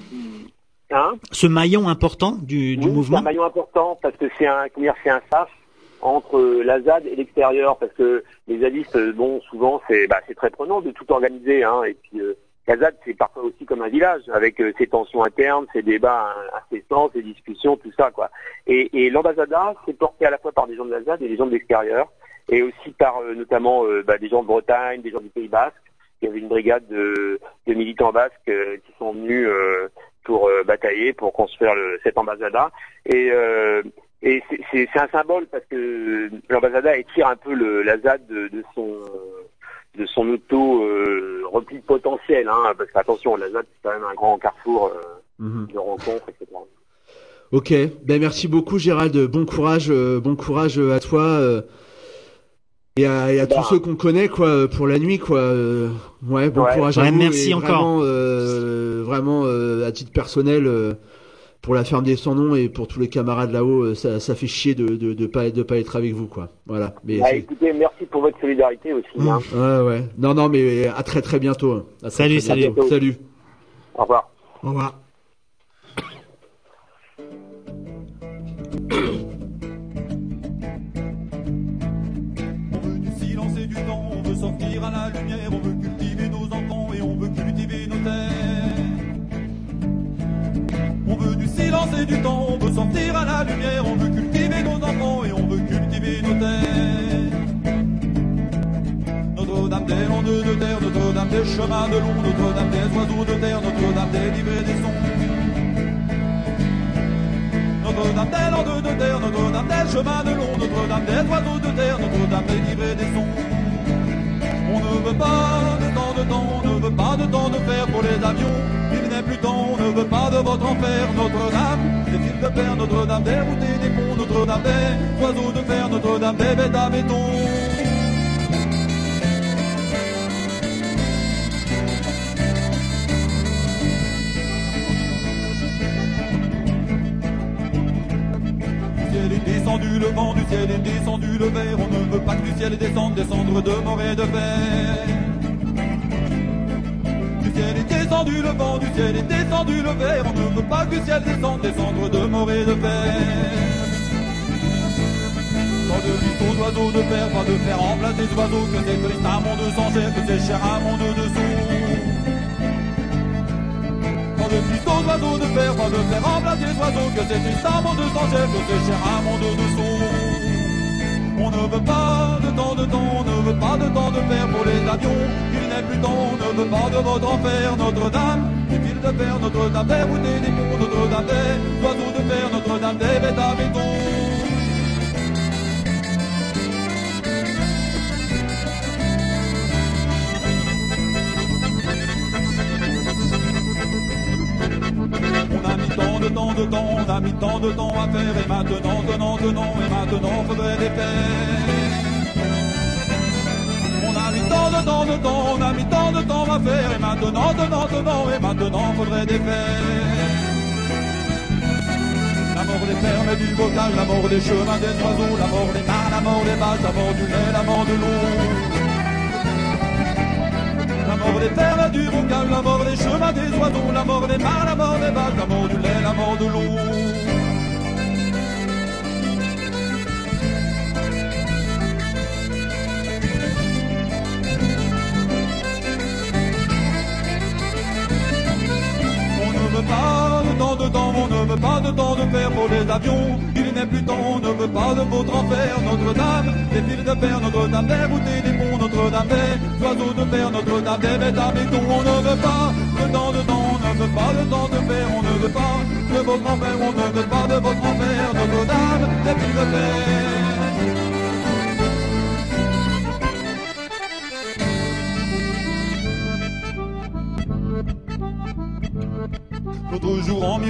Hein Ce maillon important du, du oui, c'est mouvement. un maillon important parce que c'est un, comment dire, c'est un sas entre euh, la ZAD et l'extérieur parce que les zadistes, euh, bon, souvent c'est, bah, c'est très prenant de tout organiser, hein, et puis euh, la ZAD c'est parfois aussi comme un village avec euh, ses tensions internes, ses débats incessants, ses discussions, tout ça, quoi. Et, et l'ambassadeur c'est porté à la fois par des gens de la ZAD et des gens de l'extérieur, et aussi par euh, notamment euh, bah, des gens de Bretagne, des gens du Pays Basque. Il y avait une brigade de, de militants basques euh, qui sont venus euh, pour euh, batailler, pour construire le, cet ambassadeur. Et, et c'est- un symbole parce que l'ambassadeur étire un peu le, la ZAD de, de son de son auto euh, repli potentiel, hein, parce qu'attention, la ZAD c'est quand même un grand carrefour euh, Mhm. de rencontres, etc. Ok, ben merci beaucoup Gérald, bon courage, euh, bon courage à toi. Et à, et à tous Bah. ceux qu'on connaît, quoi, pour la nuit, quoi. euh, ouais, bon Ouais. courage à Ouais, vous. merci et encore. Vraiment, euh, vraiment euh, à titre personnel, euh, pour la ferme des sans noms et pour tous les camarades là-haut, euh, ça, ça fait chier de de, de pas de pas être avec vous, quoi. Voilà. Mais Bah, écoutez, merci pour votre solidarité aussi. hein. ouais, ouais. Non, non, mais à très très bientôt. hein. À très, Salut, très salut. bientôt. Salut. Au revoir. Au revoir. On veut cultiver nos enfants et on veut cultiver nos terres. On veut du silence et du temps, on veut sortir à la lumière, on veut cultiver nos enfants et on veut cultiver nos terres. Notre-Dame des landes de terre, Notre-Dame des chemins de long, Notre-Dame des oiseaux de terre, Notre-Dame des livrets des sons. Notre-Dame des landes de terre, Notre-Dame des chemins de long, Notre-Dame des oiseaux de terre, Notre-Dame des livrets des sons. On ne veut pas de temps de temps, on ne veut pas de temps de fer pour les avions. Il n'est plus temps, on ne veut pas de votre enfer. Notre-Dame, des fils de fer, Notre-Dame des routes et des ponts, Notre-Dame des oiseaux de fer, Notre-Dame des bêtes à béton. Ciel est descendu le vent, du ciel est descendu le verre. On ne veut pas que du ciel descende, descendre de mort et de fer. Du ciel est descendu le vent, du ciel est descendu le verre. On ne veut pas que du ciel descende, descendre de mort et de fer. Pas de vie aux oiseaux de fer, pas de fer remplacer les oiseaux, que c'est triste un monde sans chair, que c'est cher un monde de sous. Pas de plus aux oiseaux de fer, pas de fer remplacer les oiseaux, que c'est triste un monde sans chair, que c'est cher un monde de sous. On ne veut pas de temps de temps, on ne veut pas de temps de fer pour les avions. Il n'est plus temps, on ne veut pas de votre enfer. Notre-Dame, des fils de fer, Notre-Dame des routes et des ponts, Notre-Dame des oiseaux de fer, Notre-Dame des bêtes à béton. De temps de temps, on a mis tant de temps à faire et maintenant, tenant, tenant, et maintenant faudrait les faire. On a mis tant de temps de temps, on a mis tant de temps à faire et maintenant, tenant, tenant, et maintenant faudrait les faire. La mort des fermes du bocal, la mort des chemins des oiseaux, la mort des mains, la mort des vaches, la mort du lait, la mort de l'eau. Mort des terres du bocal, la mort des chemins des oiseaux, la mort des mares, la mort des vaches, la mort du lait, la mort de l'eau. On ne veut pas de temps de fer pour les avions. Il n'est plus temps, on ne veut pas de votre enfer. Notre-Dame, des fils de fer, Notre-Dame des routes des ponts, Notre-Dame des oiseaux de fer, Notre-Dame des bêtes. On ne veut pas de temps de temps, on ne veut pas de temps de fer, on ne veut pas de votre enfer, on ne veut pas de votre enfer. Notre-Dame, des fils de fer.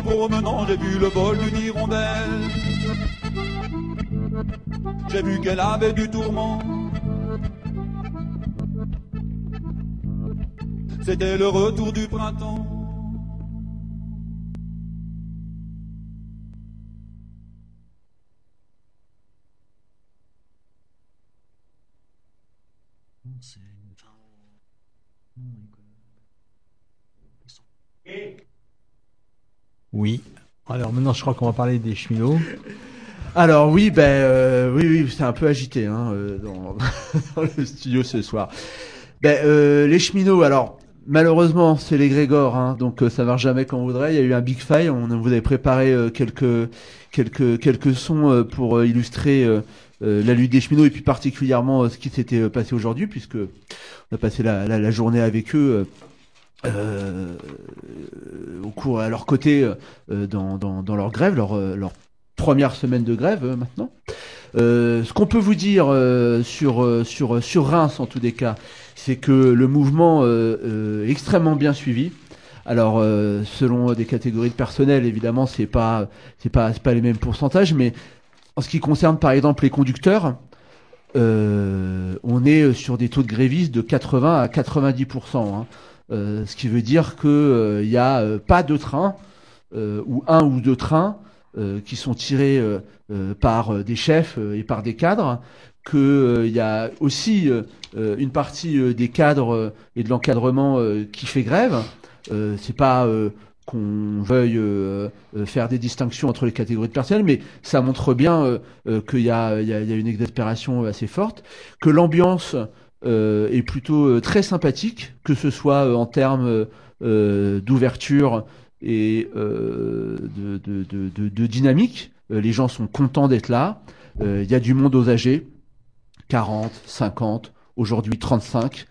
Promenant, j'ai vu le vol d'une hirondelle. J'ai vu qu'elle avait du tourment. C'était le retour du printemps. Oui. Alors maintenant, je crois qu'on va parler des cheminots. Alors oui, ben euh, oui, oui, c'est un peu agité hein, euh, dans, le studio ce soir. Ben euh, les cheminots, alors malheureusement c'est les Grégor, hein, donc euh, ça marche jamais comme on voudrait. Il y a eu un big file, on vous avait préparé quelques quelques quelques sons pour illustrer la lutte des cheminots et puis particulièrement ce qui s'était passé aujourd'hui puisque on a passé la journée avec eux. Euh, euh, au cours à leur côté euh, dans, dans, dans leur grève, leur, euh, leur première semaine de grève euh, maintenant. Euh, ce qu'on peut vous dire euh, sur, euh, sur, sur Reims en tous les cas, c'est que le mouvement euh, euh, est extrêmement bien suivi. Alors euh, selon des catégories de personnel, évidemment, c'est pas c'est pas pas les mêmes pourcentages, mais en ce qui concerne par exemple les conducteurs, on est sur des taux de grévistes de 80 à 90%. Hein. Ce qui veut dire qu'il n'y a pas de train ou un ou deux trains qui sont tirés par des chefs et par des cadres, qu'il y a aussi une partie des cadres et de l'encadrement qui fait grève. c'est pas qu'on veuille euh, euh, faire des distinctions entre les catégories de personnel, mais ça montre bien euh, qu'il y, a, une exaspération assez forte, que l'ambiance est plutôt très sympathique, que ce soit en termes d'ouverture et de, dynamique. les gens sont contents d'être là. Il y a du monde aux âgés, 40, 50, aujourd'hui 35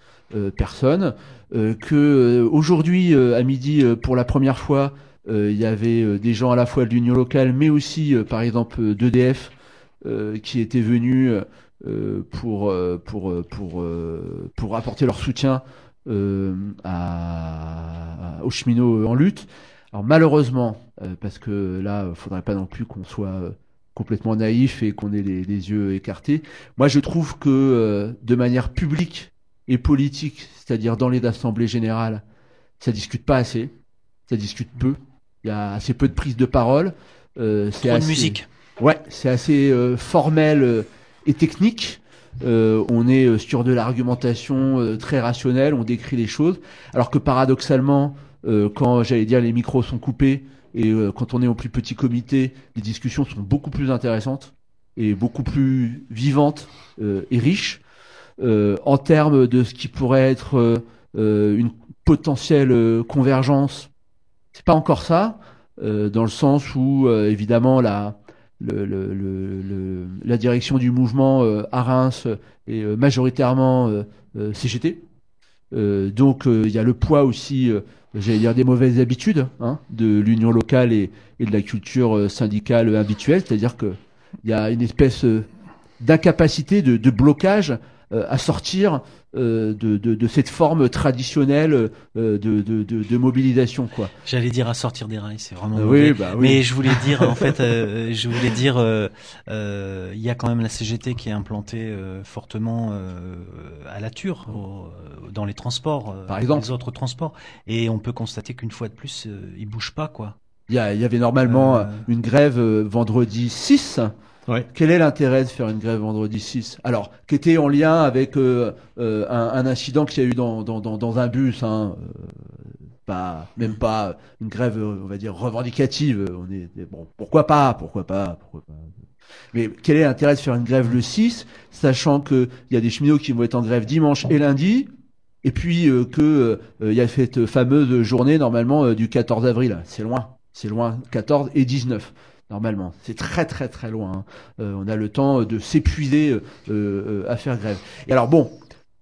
personnes. Euh, que euh, aujourd'hui à midi pour la première fois il y avait des gens à la fois de l'union locale mais aussi par exemple d'EDF qui étaient venus pour pour pour pour apporter leur soutien à, aux cheminots en lutte. Alors malheureusement, parce que là, il faudrait pas non plus qu'on soit complètement naïf et qu'on ait les, les, yeux écartés. Moi, je trouve que de manière publique, et politique, c'est-à-dire dans les assemblées générales, ça discute pas assez, ça discute peu. Il y a assez peu de prise de parole. Euh, c'est assez... de musique. Ouais, c'est assez euh, formel euh, technique. Euh, on est euh, sur de l'argumentation très rationnelle, on décrit les choses, alors que paradoxalement, quand j'allais dire les micros sont coupés et quand on est au plus petit comité, les discussions sont beaucoup plus intéressantes et beaucoup plus vivantes et riches. Euh, en termes de ce qui pourrait être euh, euh, une potentielle convergence, c'est pas encore ça, dans le sens où évidemment la la direction du mouvement à Reims est majoritairement CGT. donc il y a le poids aussi, j'allais dire, des mauvaises habitudes hein, de l'union locale et, de la culture syndicale habituelle, c'est-à-dire qu'il y a une espèce d'incapacité, de, blocage euh, à sortir euh, de, de, de, cette forme traditionnelle euh, de, de, mobilisation quoi. J'allais dire à sortir des rails, c'est vraiment. oui, bah, oui. Mais je voulais dire en fait, je voulais dire, il y a quand même la CGT qui est implantée fortement à la Ture, dans les transports, par exemple, les autres transports, et on peut constater qu'une fois de plus, ils bougent pas quoi. Il y, a, il y avait normalement une grève vendredi 6 quel est l'intérêt de faire une grève vendredi 6 Alors, qui était en lien avec euh, euh, un, incident qu'il y a eu dans, un bus, hein, euh, pas, même pas une grève, on va dire, revendicative. On est, bon, pourquoi pas, pourquoi pas, pourquoi pas. Mais quel est l'intérêt de faire une grève le 6, sachant qu'il y a des cheminots qui vont être en grève dimanche et lundi, et puis que il y a cette fameuse journée normalement du 14 avril. C'est loin, c'est loin, 14 et 19 normalement. C'est très très très loin. Hein. Euh, on a le temps de s'épuiser euh, euh, à faire grève. Et alors bon,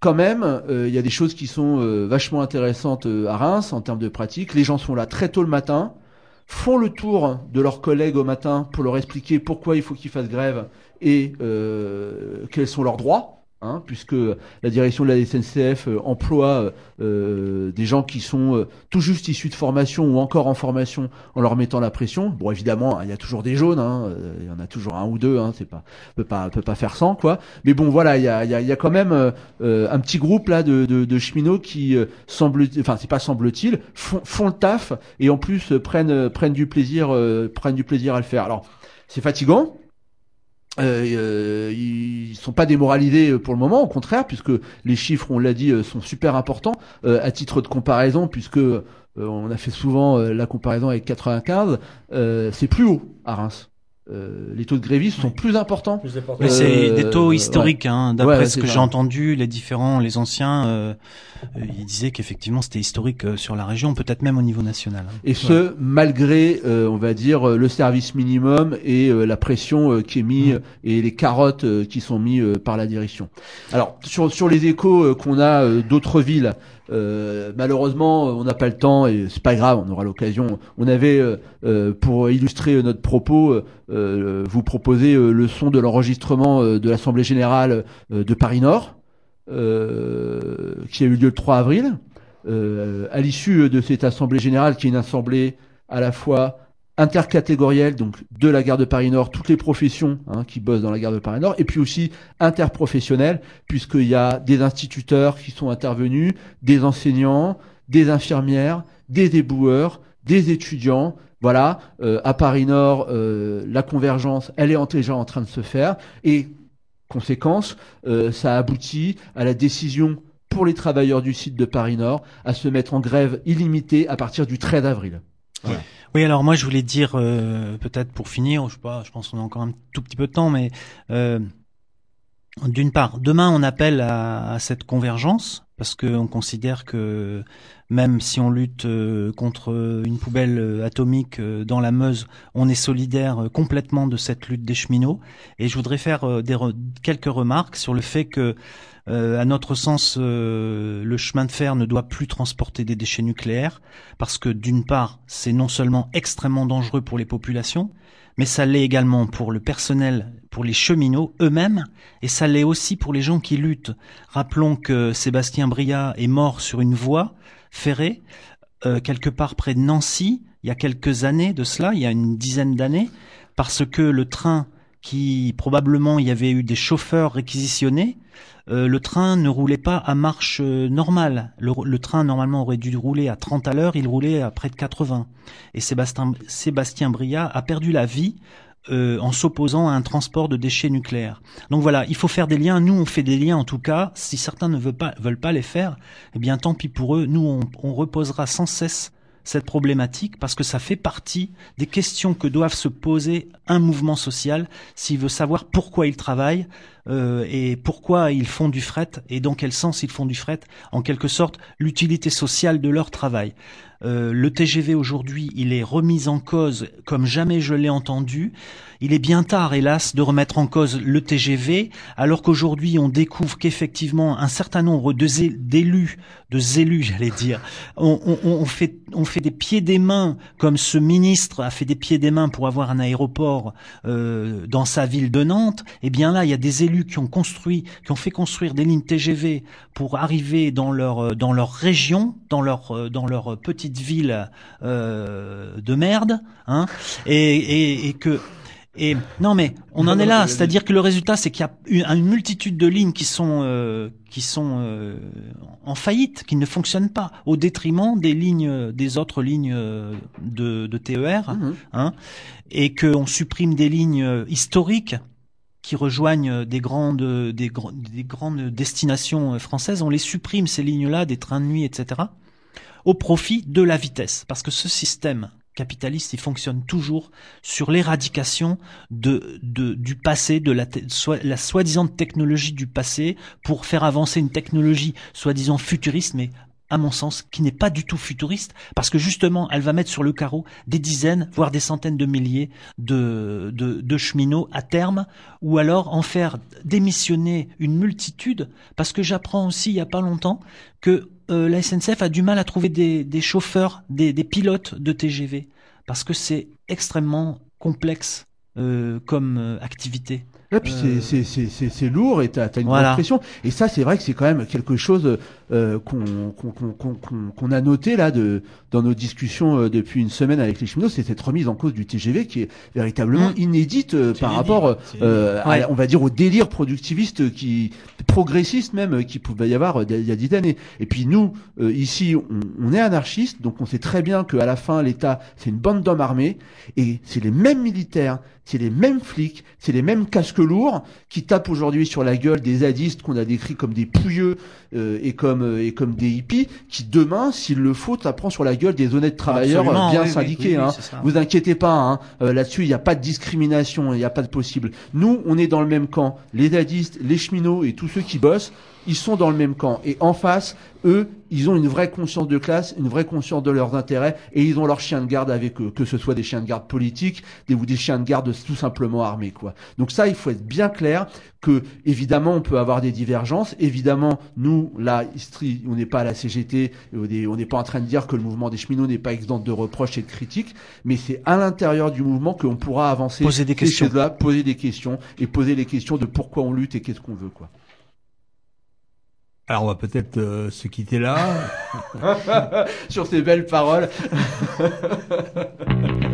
quand même, il y a des choses qui sont vachement intéressantes à Reims en termes de pratique. Les gens sont là très tôt le matin, font le tour de leurs collègues au matin pour leur expliquer pourquoi il faut qu'ils fassent grève et quels sont leurs droits. Hein, puisque la direction de la SNCF euh, emploie euh, euh, des gens qui sont tout juste issus de formation ou encore en formation en leur mettant la pression. Bon, évidemment, hein, il y a toujours des jaunes, hein, il y en a toujours un ou deux, hein, c'est pas peut pas peut pas faire sans quoi. Mais bon, voilà, il y a, y, a, y a quand même un petit groupe là de, de, de cheminots qui semble, enfin c'est pas semble-t-il, font, font le taf et en plus prennent prennent du plaisir prennent du plaisir à le faire. Alors c'est fatigant, euh, euh, ils sont pas démoralisés euh, pour le moment, au contraire, puisque les chiffres, on l'a dit, euh, sont super importants. à titre de comparaison, puisque on a fait souvent la comparaison avec 95, c'est plus haut à Reims. Euh, les taux de grévistes sont plus importants. Mais c'est des taux historiques, hein, d'après ce que j'ai entendu, les différents, les anciens, euh, ils disaient qu'effectivement c'était historique sur la région, peut-être même au niveau national. Hein. Et ce, malgré, on va dire, le service minimum et la pression qui est mise mm. et les carottes qui sont mises par la direction. Alors sur sur les échos qu'on a d'autres villes. Euh, malheureusement, on n'a pas le temps et c'est pas grave, on aura l'occasion. On avait, euh, euh, pour illustrer notre propos, vous proposer le son de l'enregistrement de l'Assemblée générale de Paris Nord, qui a eu lieu le 3 avril. à l'issue de cette Assemblée générale, qui est une assemblée à la fois intercatégorielle, donc de la gare de Paris Nord, toutes les professions hein, qui bossent dans la gare de Paris Nord, et puis aussi interprofessionnelle, puisqu'il y a des instituteurs qui sont intervenus, des enseignants, des infirmières, des éboueurs, des étudiants. Voilà, euh, à Paris Nord, euh, la convergence, elle est déjà en train de se faire, et conséquence, euh, ça aboutit à la décision pour les travailleurs du site de Paris Nord à se mettre en grève illimitée à partir du 13 avril. Oui, alors moi je voulais dire euh, peut-être pour finir, je pas, je pense qu'on a encore un tout petit peu de temps, mais euh, d'une part, demain on appelle à, à cette convergence parce qu'on considère que même si on lutte euh, contre une poubelle euh, atomique euh, dans la Meuse, on est solidaire complètement de cette lutte des cheminots. Et je voudrais faire quelques remarques sur le fait que à notre sens, le chemin de fer ne doit plus transporter des déchets nucléaires parce que d'une part, c'est non seulement extrêmement dangereux pour les populations, mais ça l'est également pour le personnel, pour les cheminots eux-mêmes, et ça l'est aussi pour les gens qui luttent. Rappelons que Sébastien Bria est mort sur une voie ferrée, euh, quelque part près de Nancy, il y a quelques années de cela, il y a une dizaine d'années, parce que le train qui probablement il y avait eu des chauffeurs réquisitionnés, euh, le train ne roulait pas à marche euh, normale. Le, train normalement aurait dû rouler à 30 à l'heure, il roulait à près de 80. Et Sébastien, Sébastien a perdu la vie euh, en s'opposant à un transport de déchets nucléaires. Donc voilà, il faut faire des liens. Nous, on fait des liens en tout cas. Si certains ne veulent pas, veulent pas les faire, eh bien tant pis pour eux. Nous, on, on reposera sans cesse cette problématique parce que ça fait partie des questions que doivent se poser un mouvement social s'il veut savoir pourquoi il travaille, euh, et pourquoi ils font du fret et dans quel sens ils font du fret, en quelque sorte l'utilité sociale de leur travail. Euh, le TGV aujourd'hui, il est remis en cause comme jamais je l'ai entendu. Il est bien tard, hélas, de remettre en cause le TGV, alors qu'aujourd'hui on découvre qu'effectivement un certain nombre d'élus, de zélus, j'allais dire, on, fait, des pieds des mains, comme ce ministre a fait des pieds des mains pour avoir un aéroport euh, dans sa ville de Nantes. Eh bien là, il y a des élus qui ont construit, qui ont fait construire des lignes TGV pour arriver dans leur euh, dans leur région, dans leur euh, dans leur petite ville de merde, hein, et, et, et que et non, mais on en est là, c'est-à-dire que le résultat, c'est qu'il y a une, multitude de lignes qui sont euh, qui sont euh, en faillite, qui ne fonctionnent pas, au détriment des lignes, des autres lignes de, de TER, mmh. hein, et qu'on supprime des lignes historiques qui rejoignent des grandes, des, des, grandes destinations françaises, on les supprime ces lignes-là, des trains de nuit, etc., au profit de la vitesse, parce que ce système capitaliste, il fonctionne toujours sur l'éradication de, de, du passé, de la, la soi-disant technologie du passé, pour faire avancer une technologie soi-disant futuriste, mais à mon sens, qui n'est pas du tout futuriste, parce que justement, elle va mettre sur le carreau des dizaines, voire des centaines de milliers de, de, cheminots à terme, ou alors en faire démissionner une multitude, parce que j'apprends aussi il y a pas longtemps que euh, la SNCF a du mal à trouver des, chauffeurs, des, des pilotes de TGV, parce que c'est extrêmement complexe euh, comme euh, activité. Et puis euh... c'est lourd et t'as as une voilà. pression. Et ça, c'est vrai que c'est quand même quelque chose euh, qu'on qu'on qu'on a noté là de dans nos discussions euh, depuis une semaine avec les cheminots, c'est cette remise en cause du TGV qui est véritablement mmh. inédite euh, par rapport, euh, à, on va dire, au délire productiviste qui progressiste même qui pouvait y avoir il y a dix années. Et puis nous, ici, on, on, est anarchistes, donc on sait très bien qu'à la fin, l'État, c'est une bande d'hommes armés et c'est les mêmes militaires, c'est les mêmes flics, c'est les mêmes casques lourds qui tapent aujourd'hui sur la gueule des zadistes qu'on a décrits comme des pouilleux euh, et comme euh, et comme des hippies qui demain, s'il le faut, tapent sur la gueule des honnêtes travailleurs Absolument, bien oui, syndiqués. Oui, oui, hein. Vous inquiétez pas, hein. euh, là-dessus, il n'y a pas de discrimination, il n'y a pas de possible. Nous, on est dans le même camp. Les zadistes, les cheminots et tous ceux qui bossent, ils sont dans le même camp. Et en face, eux, ils ont une vraie conscience de classe, une vraie conscience de leurs intérêts, et ils ont leurs chiens de garde avec eux, que ce soit des chiens de garde politiques, des, ou des chiens de garde tout simplement armés, quoi. Donc ça, il faut être bien clair que, évidemment, on peut avoir des divergences. Évidemment, nous, là, on n'est pas à la CGT, on n'est pas en train de dire que le mouvement des cheminots n'est pas exempt de reproches et de critiques, mais c'est à l'intérieur du mouvement qu'on pourra avancer. Poser des questions. Là, poser des questions, et poser les questions de pourquoi on lutte et qu'est-ce qu'on veut, quoi. Alors on va peut-être euh, se quitter là. Sur ces belles paroles.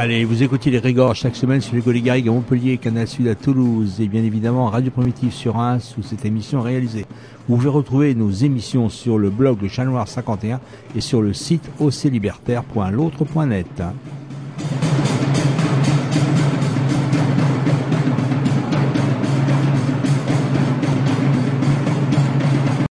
Allez, vous écoutez les Régors chaque semaine sur les Garrigues à Montpellier, Canal Sud à Toulouse et bien évidemment Radio Primitive sur Reims où cette émission est réalisée. Vous pouvez retrouver nos émissions sur le blog Le Chat Noir 51 et sur le site oclibertaire.l'autre.net.